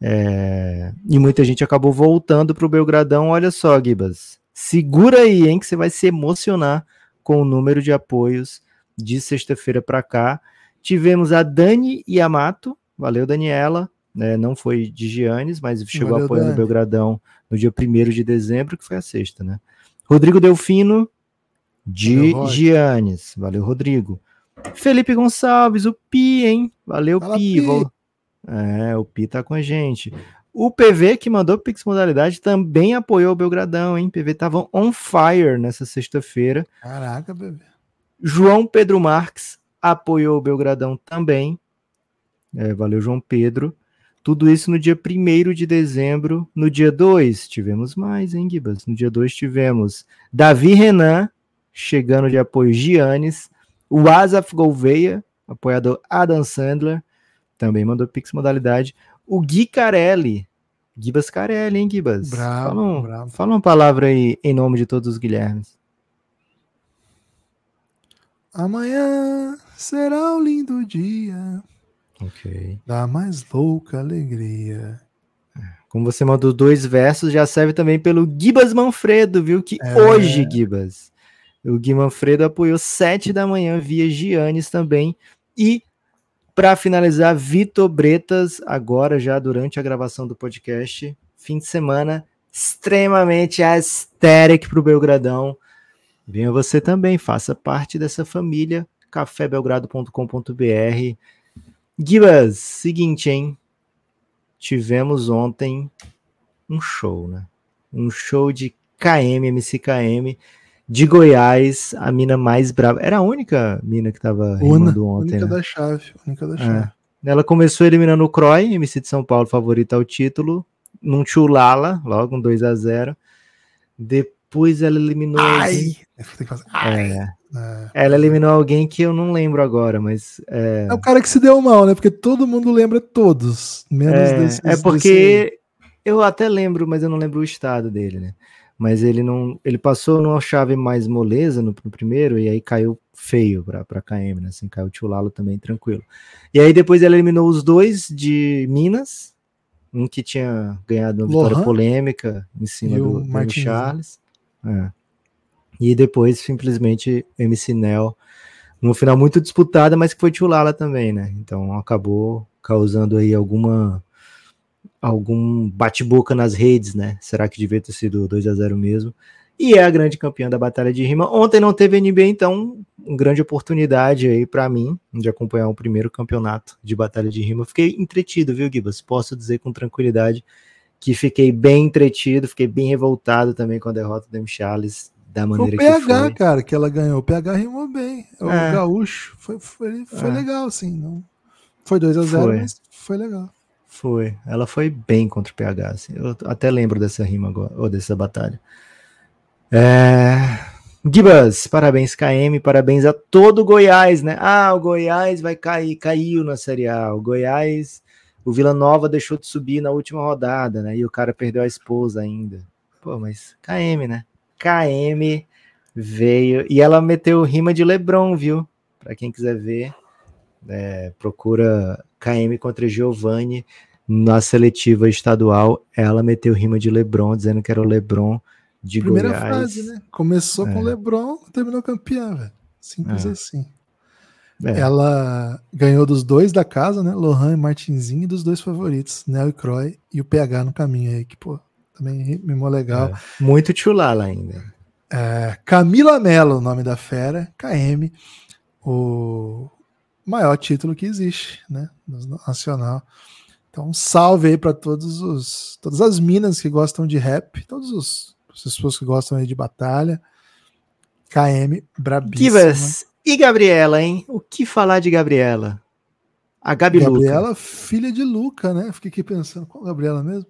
É, e muita gente acabou voltando para o Belgradão. Olha só, Gibas, segura aí, hein, que você vai se emocionar com o número de apoios de sexta-feira para cá. Tivemos a Dani Yamato, valeu Daniela, né, não foi de Giannis, mas chegou valeu, apoiando o Belgradão no dia 1 de dezembro, que foi a sexta, né? Rodrigo Delfino, de valeu, Giannis, valeu Rodrigo. Felipe Gonçalves, o Pi, hein? Valeu Fala, Pi. Pi. É, o Pi tá com a gente. O PV que mandou Pix Modalidade também apoiou o Belgradão, hein? PV tava on fire nessa sexta-feira. Caraca, PV. João Pedro Marques apoiou o Belgradão também. É, valeu, João Pedro. Tudo isso no dia 1 de dezembro. No dia 2, tivemos mais, hein, Gibas? No dia 2 tivemos Davi Renan, chegando de apoio Giannis. O Asaf Gouveia, apoiador Adam Sandler, também mandou Pix modalidade. O Gui Carelli, Gibas Carelli, hein, Gibas? Bravo, fala, um- bravo. fala uma palavra aí em nome de todos os Guilhermes. Amanhã será um lindo dia Ok. da mais louca alegria. Como você mandou dois versos, já serve também pelo Gibas Manfredo, viu? Que É. hoje, Gibas, o Gui Manfredo apoiou sete da manhã via Giannis também. E, para finalizar, Vitor Bretas, agora já durante a gravação do podcast, fim de semana extremamente aesthetic para o Belgradão. Venha você também, faça parte dessa família, cafébelgrado.com.br. Gibas, seguinte, hein? tivemos ontem um show, né? Um show de KM, MCKM, de Goiás, a mina mais brava. Era a única mina que tava Una, rimando ontem, única né? da chave, única da É. chave. Ela começou eliminando o Croy, MC de São Paulo, favorita ao título, num chulala, logo um 2 a 0 Depois ela eliminou. Ai! Tem que fazer. Ai! É, É. ela eliminou alguém que eu não lembro agora, mas é, É o cara que se deu mal, né? Porque todo mundo lembra todos, menos É, desses. é porque eu até lembro, mas eu não lembro o estado dele, né? Mas ele não. Ele passou numa chave mais moleza no, no primeiro, e aí caiu feio pra, pra KM, né? Assim, caiu o Tio Lalo também tranquilo. E aí depois ele eliminou os dois de Minas, um que tinha ganhado uma vitória Lohan. polêmica em cima do, do? Charles. É. E depois, simplesmente, MC Nel, numa final muito disputada, mas que foi Tio Lala também, né? Então acabou causando aí alguma algum bate-boca nas redes, né? Será que devia ter sido 2 a 0 mesmo? E é a grande campeã da batalha de rima. Ontem não teve NBA, então, uma grande oportunidade aí para mim de acompanhar o primeiro campeonato de batalha de rima. Fiquei entretido, viu, Gibas? Posso dizer com tranquilidade que fiquei bem entretido, fiquei bem revoltado também com a derrota do M. Charles, da Foi maneira o que PH, foi. cara, que ela ganhou. O PH rimou bem. O É. gaúcho foi, foi, foi É. legal, assim. Não... Foi 2 a 0 Foi. mas foi legal. Foi. Ela foi bem contra o PH. assim. Eu até lembro dessa rima agora, ou dessa batalha. É... Gibas, parabéns KM, parabéns a todo Goiás, né? Ah, o Goiás vai cair, caiu na Série A. O Goiás, o Vila Nova deixou de subir na última rodada, né? E o cara perdeu a esposa ainda. Pô, mas KM, né? KM veio e ela meteu rima de Lebron, viu? Pra quem quiser ver, é, procura KM contra Giovanni na seletiva estadual. Ela meteu rima de Lebron, dizendo que era o Lebron de Primeira Goiás. fase, né? Começou com É. o Lebron, terminou campeã, velho. Simples É. assim. É. Ela ganhou dos dois da casa, né? Lohan e Martinzinho, e dos dois favoritos, Nel e Croy, e o PH no caminho aí, que, pô, também rimou legal. Muito chulala ainda. É, Camila Mello, o nome da fera, KM, o maior título que existe, né? Nacional. Então, um salve aí para todos os todas as minas que gostam de rap, todos os as pessoas que gostam aí de batalha. KM, brabíssima. Kivas e Gabriela, hein? O que falar de Gabriela? A Gabi Luca. Gabriela, filha de Luca, né? Fiquei aqui pensando, qual Gabriela mesmo?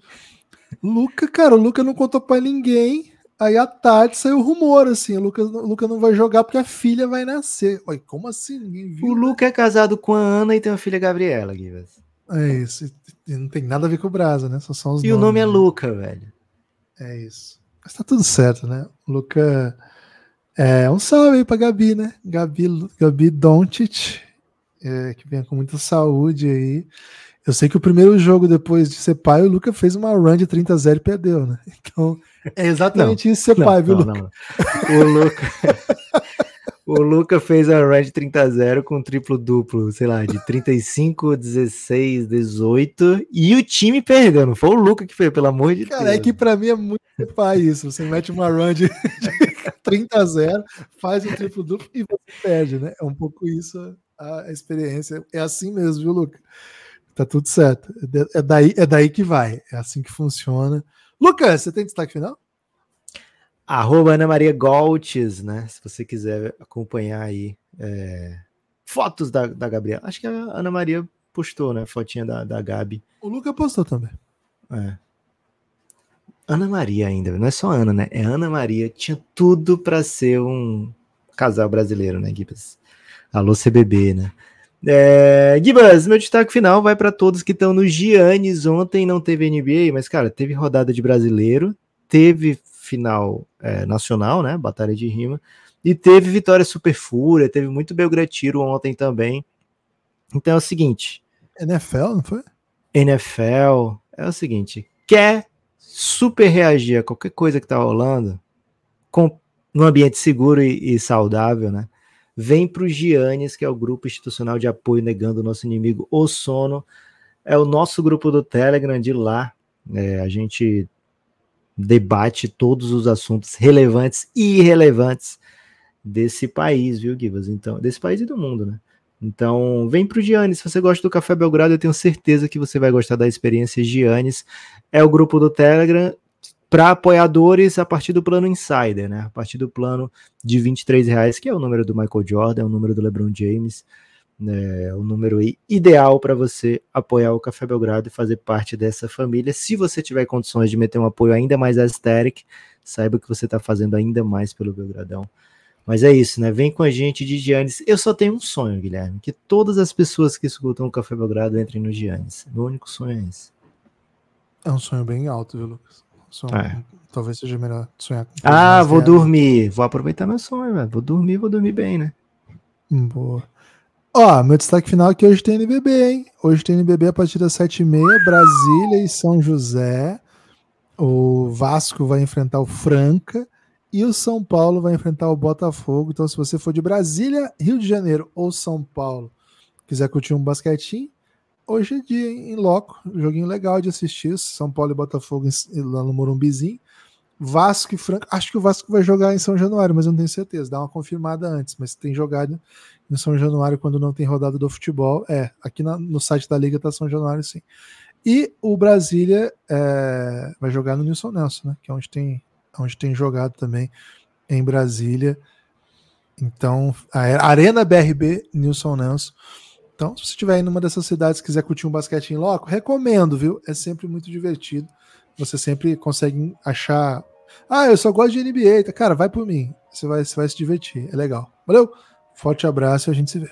Luca, cara, o Luca não contou pra ninguém. Aí à tarde saiu rumor assim: o Luca, o Luca não vai jogar porque a filha vai nascer. Oi, como assim? Viu. O Luca é casado com a Ana e tem uma filha Gabriela, Givas. É isso. E Não tem nada a ver com o Brasa, né? Só são os E o nome é né? Luca, velho. É isso. Mas tá tudo certo, né? O Luca. É um salve aí pra Gabi, né? Gabi, Gabi Doncic, é, que vem com muita saúde aí. Eu sei que o primeiro jogo depois de ser pai, o Luca fez uma run de 30 a 0 e perdeu, né? Então, é exatamente isso ser pai, viu, Luca? não. O Luca. O Luca fez a run de 30 a 0 com triplo duplo, sei lá, de 35, 16, 18. E o time perdeu, não foi o Luca que fez, pelo amor de Cara, Deus. é que pra mim é muito pai isso. Você mete uma run de, de 30 a 0, faz um triplo duplo e você perde, né? É um pouco isso a, a experiência. É assim mesmo, viu, Luca? Tá tudo certo. É daí, é daí que vai. É assim que funciona. Lucas, você tem destaque final? Arroba Ana Maria Goltes, né? Se você quiser acompanhar aí é, fotos da, da Gabriela. Acho que a Ana Maria postou, né? Fotinha da, da Gabi. O Luca postou também. É. Ana Maria ainda, não é só Ana, né? É Ana Maria. Tinha tudo pra ser um casal brasileiro, né, Gibbs? Alô, CBB, né? É, Gibas, meu destaque final vai para todos que estão no Giannis. Ontem não teve NBA, mas, cara, teve rodada de brasileiro, teve final é, nacional, né? Batalha de rima, e teve vitória super fúria, teve muito Belgratiro ontem também. Então é o seguinte: NFL, não foi? NFL é o seguinte: quer super reagir a qualquer coisa que tá rolando com, num ambiente seguro e, e saudável, né? Vem para o Giannis, que é o grupo institucional de apoio negando o nosso inimigo, o sono. É o nosso grupo do Telegram de lá. É, a gente debate todos os assuntos relevantes e irrelevantes desse país, viu, Givas? Então, desse país e do mundo, né? Então, vem pro Giannis. Se você gosta do Café Belgrado, eu tenho certeza que você vai gostar da experiência Giannis. É o grupo do Telegram para apoiadores a partir do plano Insider, né? A partir do plano de 23 reais, que é o número do Michael Jordan, é o número do LeBron James, né? o número ideal para você apoiar o Café Belgrado e fazer parte dessa família. Se você tiver condições de meter um apoio ainda mais aesthetic, saiba que você está fazendo ainda mais pelo Belgradão. Mas é isso, né? Vem com a gente de Giannis. Eu só tenho um sonho, Guilherme, que todas as pessoas que escutam o Café Belgrado entrem no Giannis. Meu único sonho é esse. É um sonho bem alto, viu, Lucas? Sonho, é. Talvez seja melhor sonhar com Ah, vou dormir. Vou aproveitar meu sonho, velho. Vou dormir, vou dormir bem, né? Hum, boa. Ó, meu destaque final é que hoje tem NBB, hein? Hoje tem NBB a partir das 7h30, Brasília e São José. O Vasco vai enfrentar o Franca. E o São Paulo vai enfrentar o Botafogo. Então, se você for de Brasília, Rio de Janeiro ou São Paulo, quiser curtir um basquetinho, hoje é dia em loco. Joguinho legal de assistir. São Paulo e Botafogo lá no Morumbizinho. Vasco e Franca. Acho que o Vasco vai jogar em São Januário, mas eu não tenho certeza. Dá uma confirmada antes. Mas tem jogado em São Januário quando não tem rodada do futebol. É, aqui na, no site da Liga tá São Januário, sim. E o Brasília é, vai jogar no Nilson Nelson, né? Que é onde tem onde tem jogado também em Brasília. Então, a Arena BRB Nilson Nelson. Então, se você estiver em uma dessas cidades e quiser curtir um basquete em loco, recomendo, viu? É sempre muito divertido. Você sempre consegue achar. Ah, eu só gosto de NBA. Cara, vai por mim. Você vai, você vai se divertir. É legal. Valeu. Forte abraço e a gente se vê.